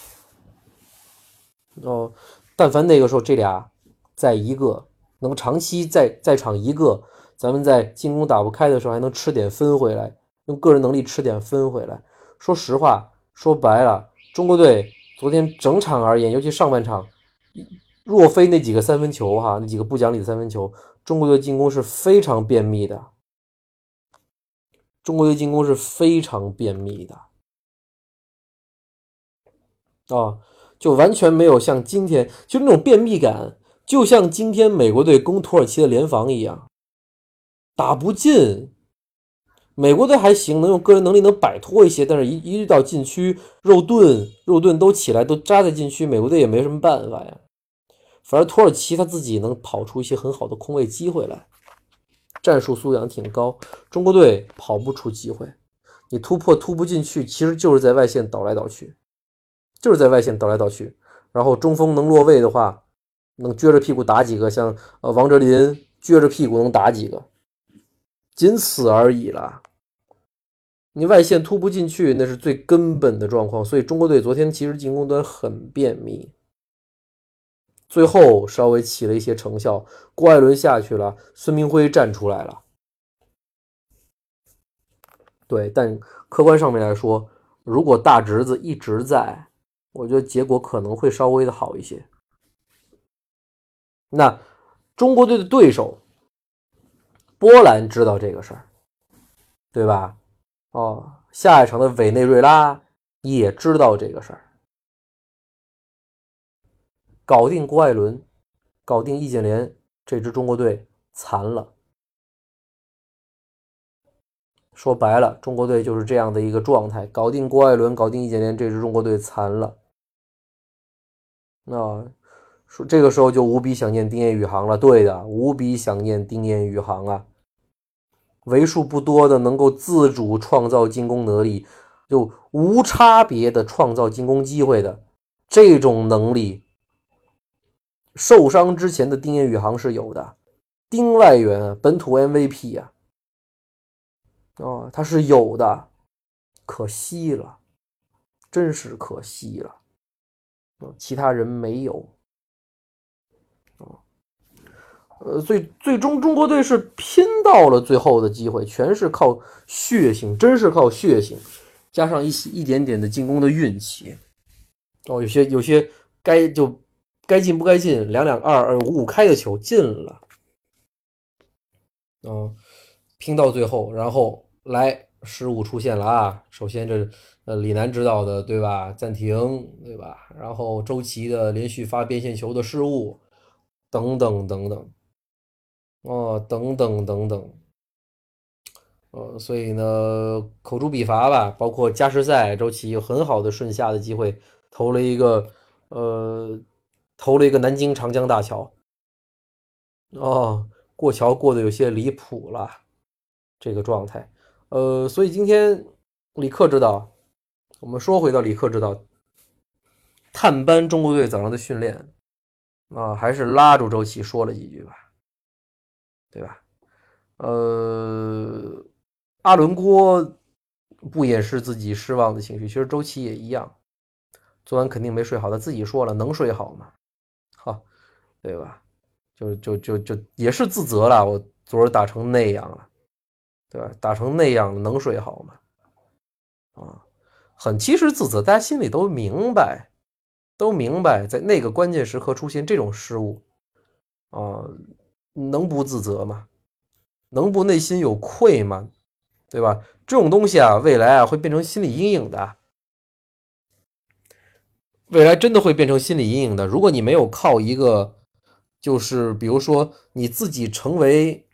哦，但凡那个时候这俩。在一个能长期在在场一个，咱们在进攻打不开的时候还能吃点分回来，用个人能力吃点分回来。说实话，说白了，中国队昨天整场而言，尤其上半场，若非那几个三分球哈，那几个不讲理的三分球，中国队进攻是非常便秘的。中国队进攻是非常便秘的啊，就完全没有像今天就那种便秘感。就像今天美国队攻土耳其的联防一样，打不进。美国队还行，能用个人能力能摆脱一些，但是一一遇到禁区，肉盾肉盾都起来，都扎在禁区，美国队也没什么办法呀。反而土耳其他自己能跑出一些很好的空位机会来，战术素养挺高。中国队跑不出机会，你突破突不进去，其实就是在外线倒来倒去，就是在外线倒来倒去。然后中锋能落位的话。能撅着屁股打几个，像呃王哲林撅着屁股能打几个，仅此而已了。你外线突不进去，那是最根本的状况。所以中国队昨天其实进攻端很便秘，最后稍微起了一些成效。郭艾伦下去了，孙铭徽站出来了。对，但客观上面来说，如果大侄子一直在，我觉得结果可能会稍微的好一些。那中国队的对手波兰知道这个事儿，对吧？哦，下一场的委内瑞拉也知道这个事儿。搞定郭艾伦，搞定易建联，这支中国队残了。说白了，中国队就是这样的一个状态：搞定郭艾伦，搞定易建联，这支中国队残了。那。说这个时候就无比想念丁彦雨航了，对的，无比想念丁彦雨航啊！为数不多的能够自主创造进攻能力，就无差别的创造进攻机会的这种能力，受伤之前的丁彦雨航是有的。丁外援，本土 MVP 呀，哦，他是有的，可惜了，真是可惜了，其他人没有。呃，最最终中国队是拼到了最后的机会，全是靠血性，真是靠血性，加上一些一点点的进攻的运气。哦，有些有些该就该进不该进，两两二二五五开的球进了。嗯，拼到最后，然后来失误出现了啊！首先这呃李楠指导的对吧？暂停对吧？然后周琦的连续发边线球的失误，等等等等。哦，等等等等，呃，所以呢，口诛笔伐吧，包括加时赛，周琦有很好的顺下的机会，投了一个，呃，投了一个南京长江大桥，哦，过桥过得有些离谱了，这个状态，呃，所以今天李克指导，我们说回到李克指导，探班中国队早上的训练，啊，还是拉住周琦说了几句吧。对吧？呃，阿伦郭不掩饰自己失望的情绪，其实周琦也一样。昨晚肯定没睡好，他自己说了，能睡好吗？好，对吧？就就就就也是自责了，我昨儿打成那样了，对吧？打成那样，能睡好吗？啊，很其实自责，大家心里都明白，都明白，在那个关键时刻出现这种失误，啊。能不自责吗？能不内心有愧吗？对吧？这种东西啊，未来啊会变成心理阴影的。未来真的会变成心理阴影的。如果你没有靠一个，就是比如说你自己成为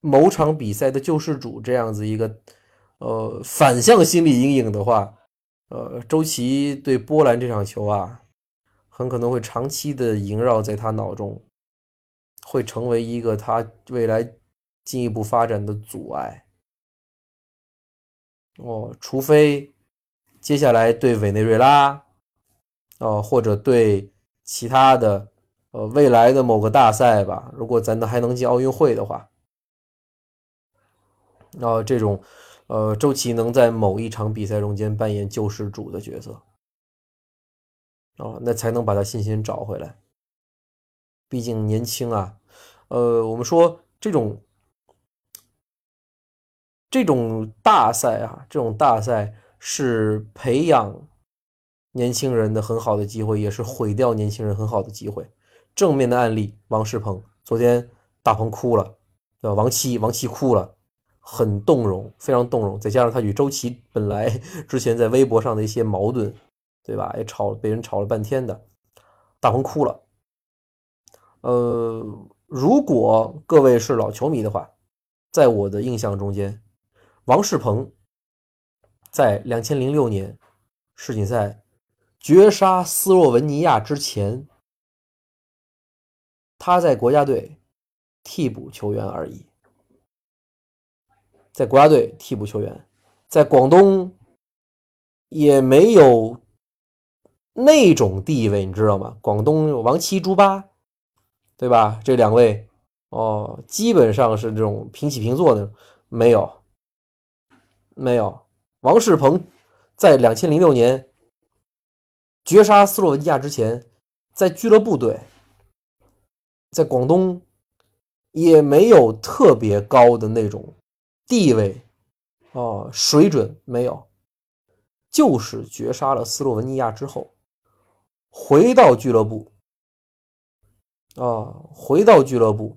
某场比赛的救世主这样子一个，呃，反向心理阴影的话，呃，周琦对波兰这场球啊，很可能会长期的萦绕在他脑中。会成为一个他未来进一步发展的阻碍。哦，除非接下来对委内瑞拉哦，或者对其他的呃未来的某个大赛吧，如果咱能还能进奥运会的话，然这种呃周琦能在某一场比赛中间扮演救世主的角色。哦，那才能把他信心找回来。毕竟年轻啊，呃，我们说这种这种大赛啊，这种大赛是培养年轻人的很好的机会，也是毁掉年轻人很好的机会。正面的案例，王仕鹏，昨天大鹏哭了，对吧？王七，王七哭了，很动容，非常动容。再加上他与周琦本来 之前在微博上的一些矛盾，对吧？也吵，被人吵了半天的，大鹏哭了。呃，如果各位是老球迷的话，在我的印象中间，王仕鹏在两千零六年世锦赛绝杀斯洛文尼亚之前，他在国家队替补球员而已，在国家队替补球员，在广东也没有那种地位，你知道吗？广东王七、朱八。对吧？这两位哦，基本上是这种平起平坐的，没有，没有。王仕鹏在两千零六年绝杀斯洛文尼亚之前，在俱乐部队，在广东也没有特别高的那种地位哦，水准没有，就是绝杀了斯洛文尼亚之后，回到俱乐部。啊，回到俱乐部，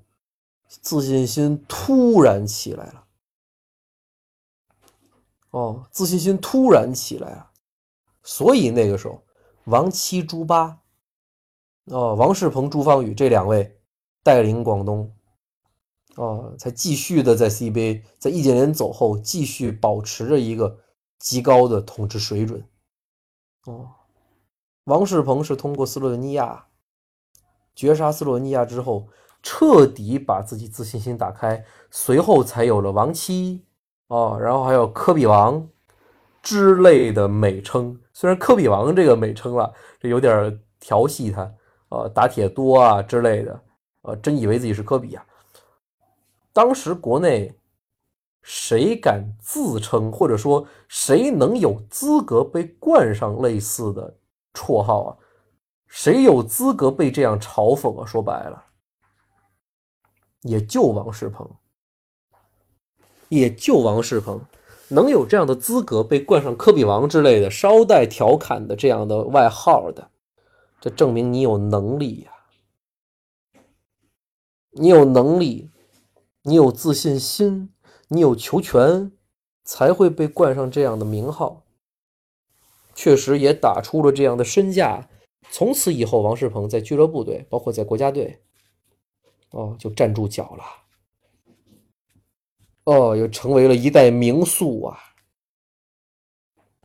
自信心突然起来了。哦，自信心突然起来了，所以那个时候，王七、朱八，哦，王仕鹏、朱芳雨这两位带领广东，哦，才继续的在 CBA，在易建联走后，继续保持着一个极高的统治水准。哦，王仕鹏是通过斯洛文尼亚。绝杀斯洛文尼亚之后，彻底把自己自信心打开，随后才有了王七哦，然后还有科比王之类的美称。虽然科比王这个美称啊，这有点调戏他，啊，打铁多啊之类的，呃，真以为自己是科比啊。当时国内谁敢自称，或者说谁能有资格被冠上类似的绰号啊？谁有资格被这样嘲讽啊？说白了，也就王仕鹏，也就王仕鹏能有这样的资格被冠上“科比王”之类的稍带调侃的这样的外号的，这证明你有能力呀，你有能力，你有自信心，你有球权，才会被冠上这样的名号。确实也打出了这样的身价。从此以后，王仕鹏在俱乐部队，包括在国家队，哦，就站住脚了。哦，又成为了一代名宿啊！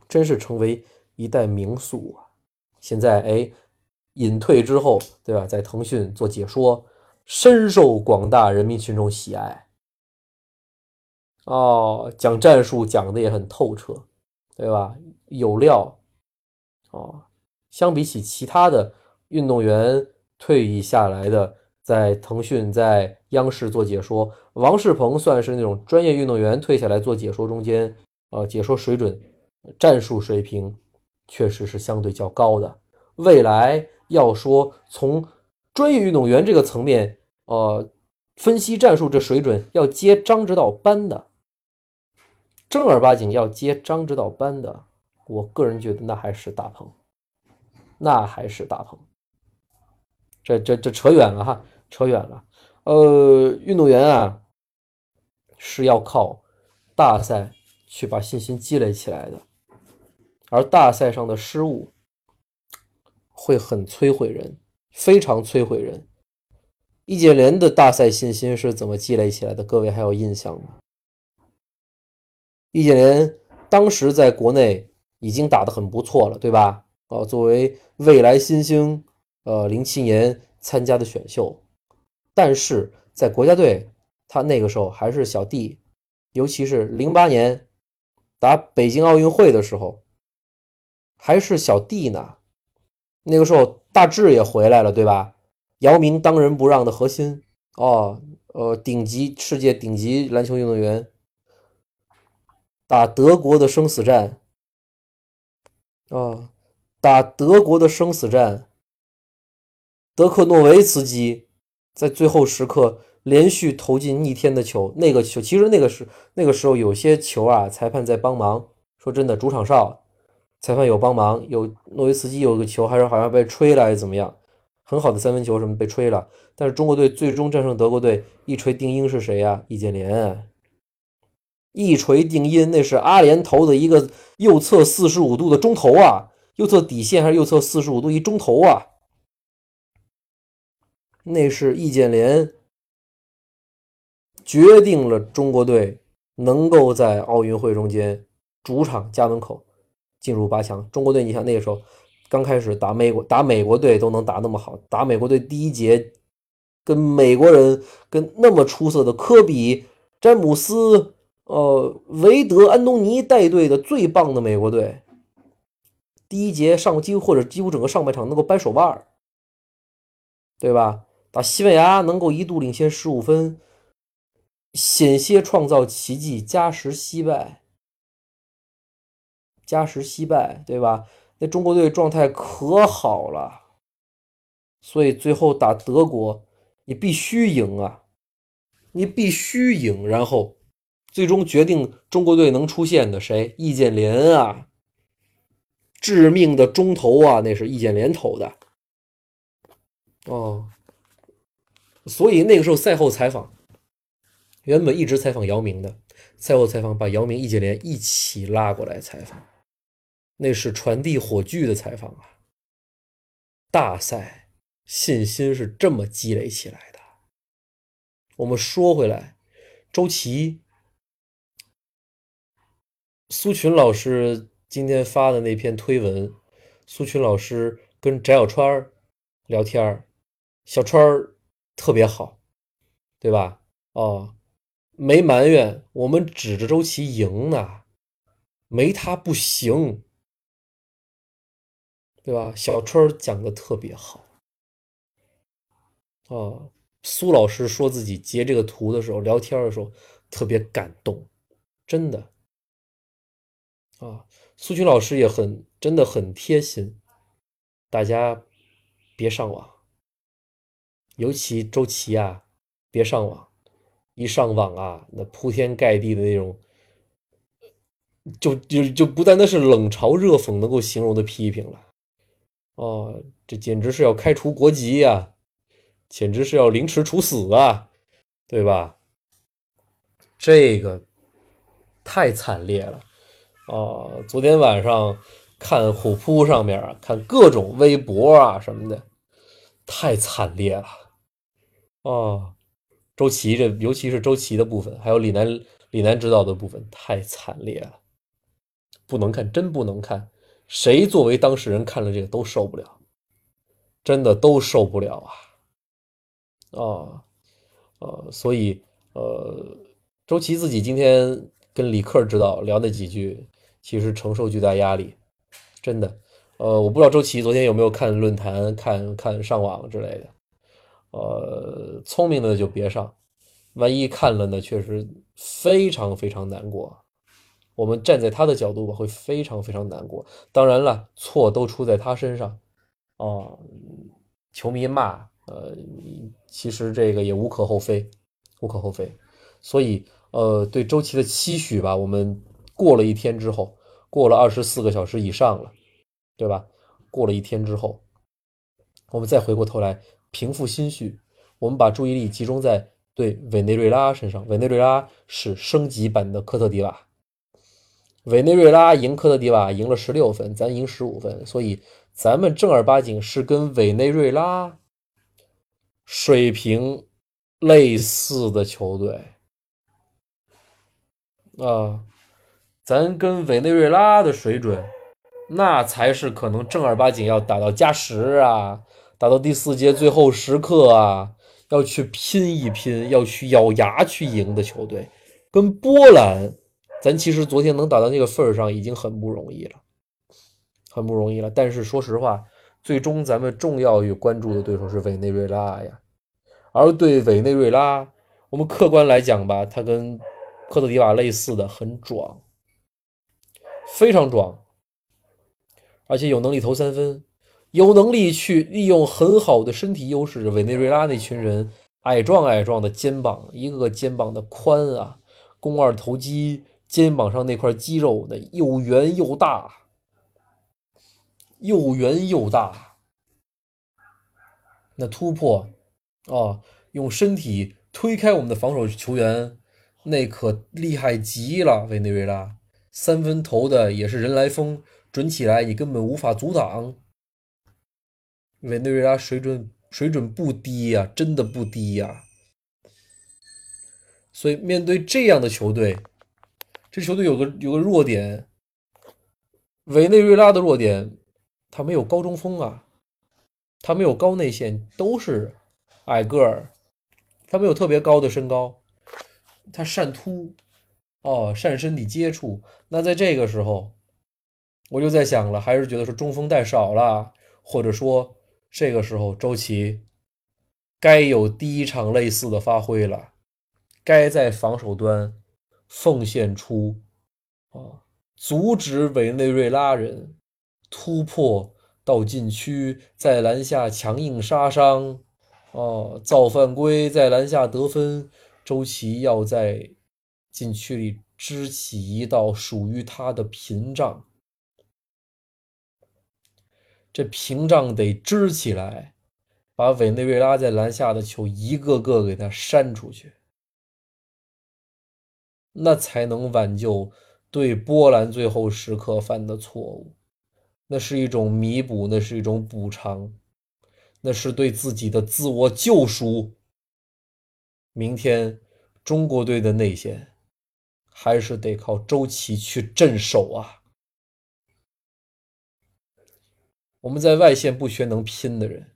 真是成为一代名宿啊！现在哎，隐退之后，对吧？在腾讯做解说，深受广大人民群众喜爱。哦，讲战术讲的也很透彻，对吧？有料。哦，相比起其他的运动员退役下来的，在腾讯、在央视做解说，王仕鹏算是那种专业运动员退下来做解说中间，呃，解说水准、战术水平确实是相对较高的。未来要说从专业运动员这个层面，呃，分析战术这水准要接张指导班的，正儿八经要接张指导班的。我个人觉得那还是大鹏，那还是大鹏。这这这扯远了哈，扯远了。呃，运动员啊是要靠大赛去把信心积累起来的，而大赛上的失误会很摧毁人，非常摧毁人。易建联的大赛信心是怎么积累起来的？各位还有印象吗？易建联当时在国内。已经打得很不错了，对吧？哦，作为未来新星，呃，零七年参加的选秀，但是在国家队，他那个时候还是小弟，尤其是零八年打北京奥运会的时候，还是小弟呢。那个时候大志也回来了，对吧？姚明当仁不让的核心，哦，呃，顶级世界顶级篮球运动员，打德国的生死战。啊，打德国的生死战，德克诺维茨基在最后时刻连续投进逆天的球。那个球其实那个时那个时候有些球啊，裁判在帮忙。说真的，主场哨裁判有帮忙，有诺维茨基有个球还是好像被吹了还是怎么样，很好的三分球什么被吹了。但是中国队最终战胜德国队，一锤定音是谁呀？易建联。一锤定音，那是阿联投的一个右侧四十五度的中投啊，右侧底线还是右侧四十五度一中投啊？那是易建联决定了中国队能够在奥运会中间主场家门口进入八强。中国队，你想那个时候刚开始打美国，打美国队都能打那么好，打美国队第一节跟美国人跟那么出色的科比、詹姆斯。呃，韦德、安东尼带队的最棒的美国队，第一节上几乎或者几乎整个上半场能够掰手腕，对吧？打西班牙能够一度领先十五分，险些创造奇迹，加时惜败，加时惜败，对吧？那中国队状态可好了，所以最后打德国，你必须赢啊，你必须赢，然后。最终决定中国队能出现的谁？易建联啊，致命的中投啊，那是易建联投的。哦，所以那个时候赛后采访，原本一直采访姚明的，赛后采访把姚明、易建联一起拉过来采访，那是传递火炬的采访啊。大赛信心是这么积累起来的。我们说回来，周琦。苏群老师今天发的那篇推文，苏群老师跟翟小川聊天小川特别好，对吧？哦，没埋怨，我们指着周琦赢呢，没他不行，对吧？小川讲的特别好，哦，苏老师说自己截这个图的时候，聊天的时候特别感动，真的。啊，苏群老师也很，真的很贴心。大家别上网，尤其周琦啊，别上网。一上网啊，那铺天盖地的那种，就就就不单单是冷嘲热讽能够形容的批评了。哦，这简直是要开除国籍呀，简直是要凌迟处死啊，对吧？这个太惨烈了。哦，昨天晚上看虎扑上面看各种微博啊什么的，太惨烈了。哦，周琦这尤其是周琦的部分，还有李楠李楠指导的部分太惨烈了，不能看，真不能看。谁作为当事人看了这个都受不了，真的都受不了啊！啊，呃，所以呃，周琦自己今天跟李克指导聊那几句，其实承受巨大压力，真的。呃，我不知道周琦昨天有没有看论坛、看看上网之类的。呃，聪明的就别上，万一看了呢，确实非常非常难过。我们站在他的角度吧，会非常非常难过。当然了，错都出在他身上。哦，球迷骂，呃，其实这个也无可厚非，无可厚非。所以，呃，对周琦的期许吧，我们过了一天之后，过了二十四个小时以上了，对吧？过了一天之后，我们再回过头来平复心绪，我们把注意力集中在对委内瑞拉身上。委内瑞拉是升级版的科特迪瓦。委内瑞拉赢科特迪瓦赢了十六分，咱赢十五分，所以咱们正儿八经是跟委内瑞拉水平类似的球队啊，咱跟委内瑞拉的水准，那才是可能正儿八经要打到加时啊，打到第四节最后时刻啊，要去拼一拼，要去咬牙去赢的球队，跟波兰。咱其实昨天能打到那个份儿上已经很不容易了，很不容易了。但是说实话，最终咱们重要与关注的对手是委内瑞拉呀。而对委内瑞拉，我们客观来讲吧，他跟科特迪瓦类似的，很壮，非常壮，而且有能力投三分，有能力去利用很好的身体优势。委内瑞拉那群人矮壮矮壮的肩膀，一个个肩膀的宽啊，肱二头肌。肩膀上那块肌肉，那又圆又大，又圆又大。那突破啊，用身体推开我们的防守球员，那可厉害极了。委内瑞拉三分投的也是人来疯，准起来你根本无法阻挡。委内瑞拉水准水准不低呀，真的不低呀。所以面对这样的球队。这球队有个有个弱点，委内瑞拉的弱点，他没有高中锋啊，他没有高内线，都是矮个儿，他没有特别高的身高，他善突，哦，善身体接触。那在这个时候，我就在想了，还是觉得说中锋太少了，或者说这个时候周琦该有第一场类似的发挥了，该在防守端。奉献出啊，阻止委内瑞拉人突破到禁区，在篮下强硬杀伤，哦，造犯规，在篮下得分。周琦要在禁区里支起一道属于他的屏障，这屏障得支起来，把委内瑞拉在篮下的球一个个给他扇出去。那才能挽救对波兰最后时刻犯的错误，那是一种弥补，那是一种补偿，那是对自己的自我救赎。明天中国队的内线还是得靠周琦去镇守啊！我们在外线不缺能拼的人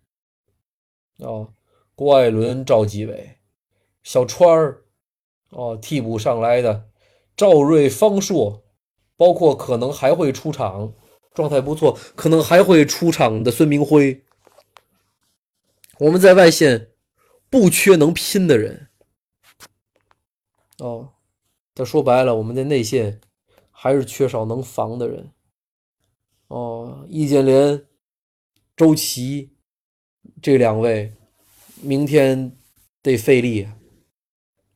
啊，郭艾伦、赵继伟、小川儿。哦，替补上来的赵睿、方硕，包括可能还会出场，状态不错，可能还会出场的孙明辉。我们在外线不缺能拼的人。哦，他说白了，我们的内线还是缺少能防的人。哦，易建联、周琦这两位，明天得费力。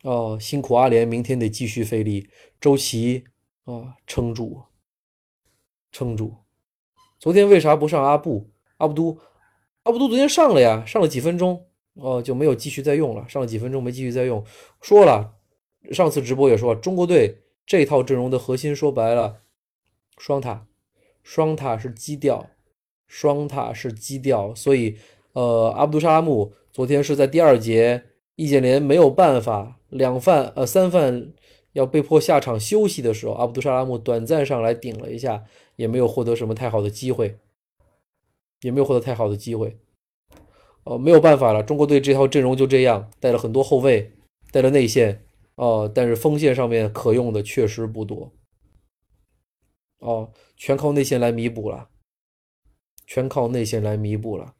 哦，辛苦阿联，明天得继续费力。周琦啊，撑住，撑住。昨天为啥不上阿布？阿布都，阿布都昨天上了呀，上了几分钟，哦，就没有继续再用了。上了几分钟没继续再用。说了，上次直播也说，中国队这套阵容的核心说白了，双塔，双塔是基调，双塔是基调。所以，呃，阿布杜沙拉木昨天是在第二节。易建联没有办法两犯呃三犯要被迫下场休息的时候，阿布杜沙拉木短暂上来顶了一下，也没有获得什么太好的机会，也没有获得太好的机会。呃，没有办法了，中国队这套阵容就这样，带了很多后卫，带了内线，哦，但是锋线上面可用的确实不多，哦，全靠内线来弥补了，全靠内线来弥补了。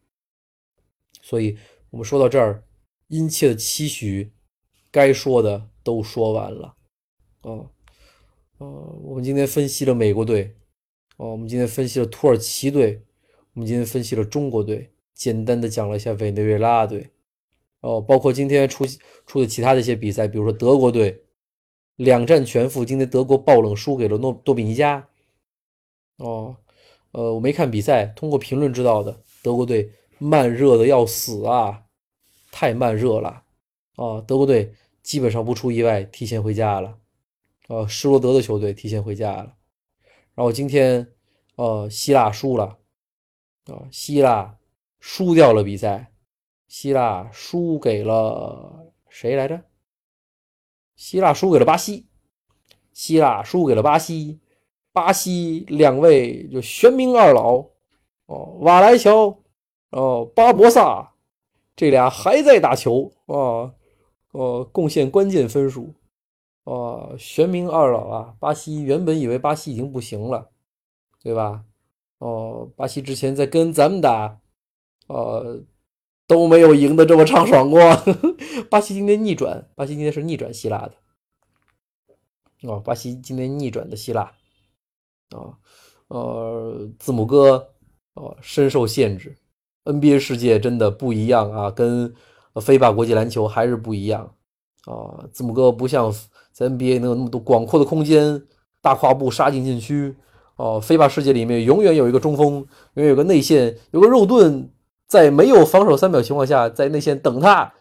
所以我们说到这儿，殷切的期许，该说的都说完了，哦，哦，我们今天分析了美国队，哦，我们今天分析了土耳其队，我们今天分析了中国队。简单的讲了一下委内瑞拉队，哦，包括今天出出的其他的一些比赛，比如说德国队两战全负，今天德国爆冷输给了诺多比尼加，哦，呃，我没看比赛，通过评论知道的，德国队慢热的要死啊，太慢热了，啊，德国队基本上不出意外提前回家了，呃，施罗德的球队提前回家了，然后今天，呃，希腊输了，啊，希腊。输掉了比赛，希腊输给了谁来着？希腊输给了巴西，希腊输给了巴西，巴西两位就玄冥二老哦，瓦莱乔哦，巴博萨这俩还在打球啊，哦，贡献关键分数哦，玄冥二老啊，巴西原本以为巴西已经不行了，对吧？哦，巴西之前在跟咱们打。呃，都没有赢得这么畅爽过。巴西今天逆转，巴西今天是逆转希腊的。哦，巴西今天逆转的希腊。啊，呃，字母哥，哦，深受限制。NBA 世界真的不一样啊，跟非法国际篮球还是不一样。啊，字母哥不像在 NBA 能有那么多广阔的空间，大跨步杀进禁区。哦，非法世界里面永远有一个中锋，永远有个内线，有个肉盾。在没有防守三秒情况下，在内线等他，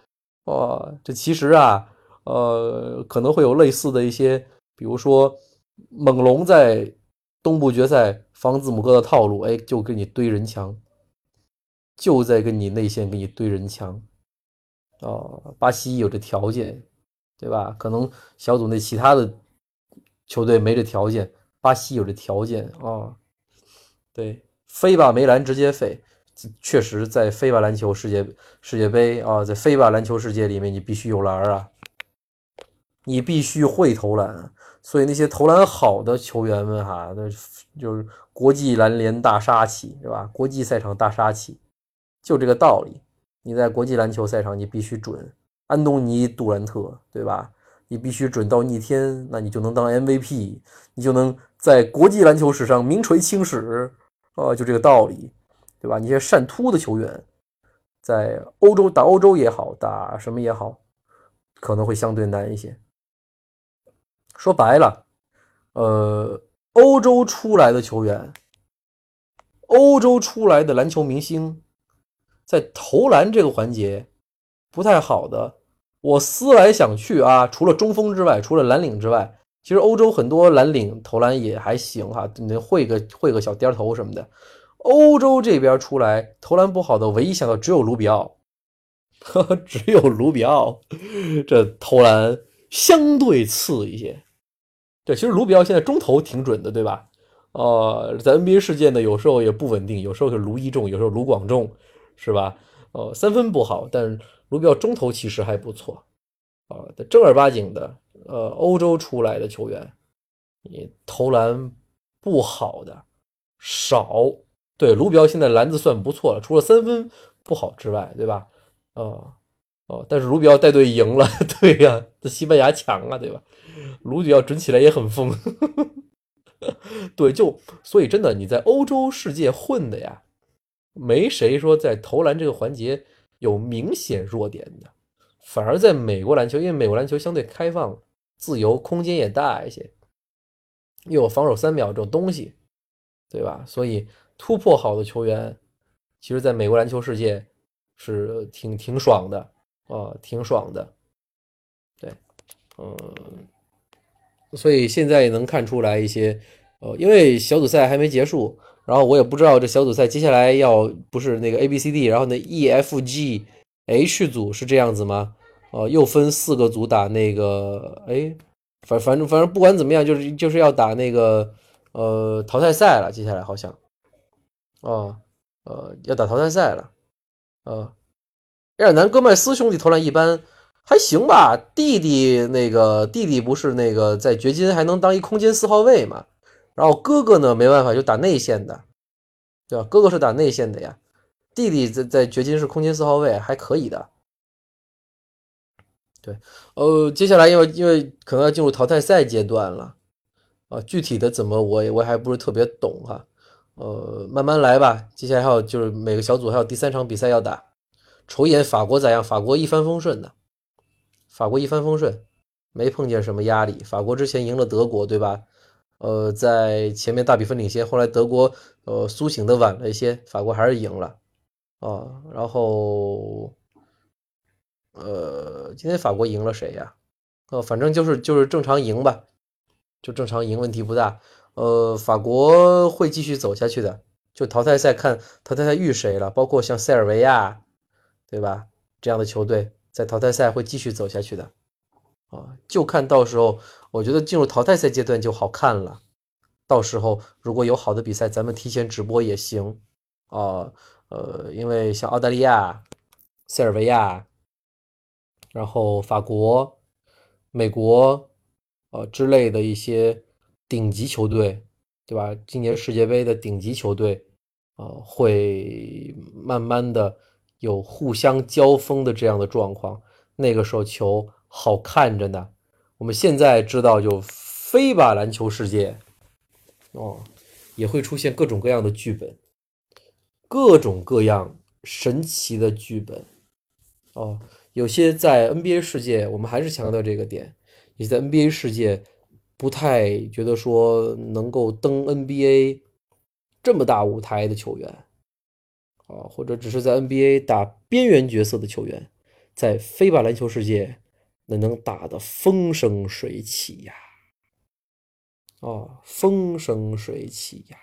哦，这其实啊，呃，可能会有类似的一些，比如说猛龙在东部决赛防字母哥的套路，哎，就给你堆人墙，就在跟你内线给你堆人墙，哦，巴西有这条件，对吧？可能小组内其他的球队没这条件，巴西有这条件啊，对，飞吧梅兰直接飞。确实，在非法篮球世界世界杯啊，在非法篮球世界里面，你必须有篮啊，你必须会投篮。所以那些投篮好的球员们哈，那就是国际篮联大杀器，是吧？国际赛场大杀器，就这个道理。你在国际篮球赛场，你必须准。安东尼杜兰特，对吧？你必须准到逆天，那你就能当 MVP，你就能在国际篮球史上名垂青史。啊，就这个道理。对吧？你些善突的球员，在欧洲打欧洲也好，打什么也好，可能会相对难一些。说白了，呃，欧洲出来的球员，欧洲出来的篮球明星，在投篮这个环节不太好的。我思来想去啊，除了中锋之外，除了蓝领之外，其实欧洲很多蓝领投篮也还行哈，你会个会个小颠头什么的。欧洲这边出来投篮不好的，唯一想到只有卢比奥，只有卢比奥，这投篮相对次一些。对，其实卢比奥现在中投挺准的，对吧？呃，在 NBA 世界呢，有时候也不稳定，有时候是卢一中，有时候卢广仲，是吧？呃，三分不好，但卢比奥中投其实还不错。啊，正儿八经的，呃，欧洲出来的球员，你投篮不好的少。对卢比奥现在篮子算不错了，除了三分不好之外，对吧？哦哦，但是卢比奥带队赢了，对呀，这西班牙强啊，对吧？卢比奥准起来也很疯，对，就所以真的你在欧洲世界混的呀，没谁说在投篮这个环节有明显弱点的，反而在美国篮球，因为美国篮球相对开放、自由，空间也大一些，又有防守三秒这种东西，对吧？所以。突破好的球员，其实在美国篮球世界是挺挺爽的啊，挺爽的。对，嗯，所以现在也能看出来一些，呃，因为小组赛还没结束，然后我也不知道这小组赛接下来要不是那个 A B C D，然后那 E F G H 组是这样子吗？呃，又分四个组打那个，哎，反反正反正不管怎么样，就是就是要打那个呃淘汰赛了，接下来好像，哦，呃要打淘汰赛了，呃，埃尔南戈麦斯兄弟投篮一般还行吧，弟弟那个弟弟不是那个在掘金还能当一空间四号位嘛，然后哥哥呢没办法就打内线的，对吧？哥哥是打内线的呀，弟弟在在掘金是空间四号位，还可以的。对，呃，接下来因为因为可能要进入淘汰赛阶段了，啊，具体的怎么我我还不是特别懂哈，呃，慢慢来吧。接下来还有就是每个小组还有第三场比赛要打，瞅一眼法国咋样？法国一帆风顺的，法国一帆风顺，没碰见什么压力。法国之前赢了德国，对吧？呃，在前面大比分领先，后来德国呃苏醒的晚了一些，法国还是赢了，啊，然后。呃，今天法国赢了谁呀？呃，反正就是就是正常赢吧，就正常赢，问题不大。呃，法国会继续走下去的，就淘汰赛看淘汰赛遇谁了，包括像塞尔维亚，对吧？这样的球队在淘汰赛会继续走下去的。啊，就看到时候，我觉得进入淘汰赛阶段就好看了。到时候如果有好的比赛，咱们提前直播也行。啊，呃，因为像澳大利亚、塞尔维亚。然后法国、美国，呃之类的一些顶级球队，对吧？今年世界杯的顶级球队，呃，会慢慢的有互相交锋的这样的状况。那个时候球好看着呢。我们现在知道，就非把篮球世界，哦，也会出现各种各样的剧本，各种各样神奇的剧本，哦。有些在 NBA 世界，我们还是强调这个点。你在 NBA 世界不太觉得说能够登 NBA 这么大舞台的球员啊，或者只是在 NBA 打边缘角色的球员，在非法篮球世界那能打得风生水起呀！哦，风生水起呀！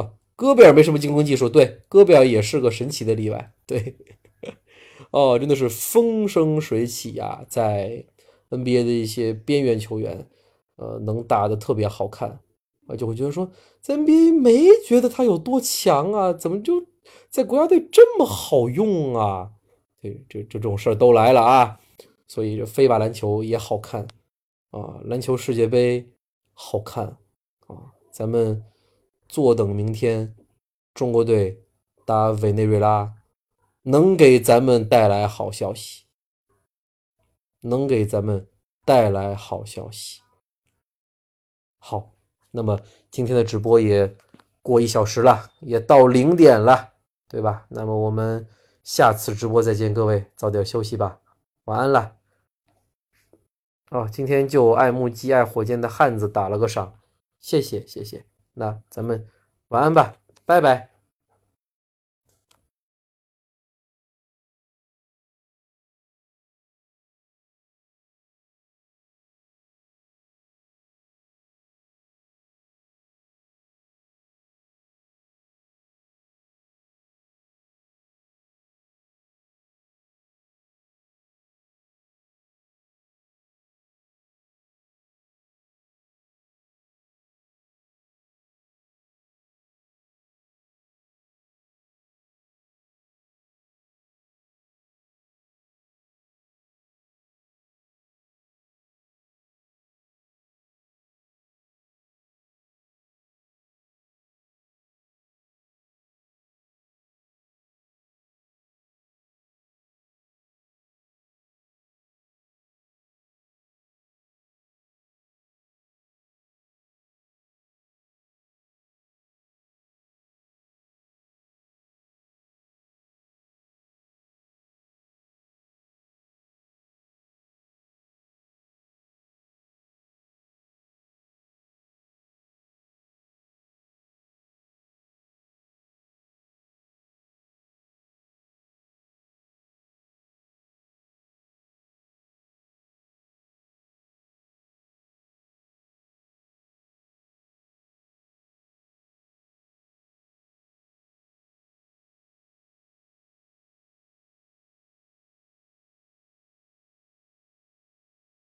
啊，戈贝尔没什么进攻技术，对，戈贝尔也是个神奇的例外，对。哦，真的是风生水起呀！在 NBA 的一些边缘球员，呃，能打的特别好看啊，就会觉得说，在 NBA 没觉得他有多强啊，怎么就在国家队这么好用啊？这这这种事儿都来了啊！所以这非法篮球也好看啊，篮球世界杯好看啊，咱们坐等明天中国队打委内瑞拉。能给咱们带来好消息，能给咱们带来好消息。好，那么今天的直播也过一小时了，也到零点了，对吧？那么我们下次直播再见，各位早点休息吧，晚安了。哦，今天就爱慕基、爱火箭的汉子打了个赏，谢谢谢谢。那咱们晚安吧，拜拜。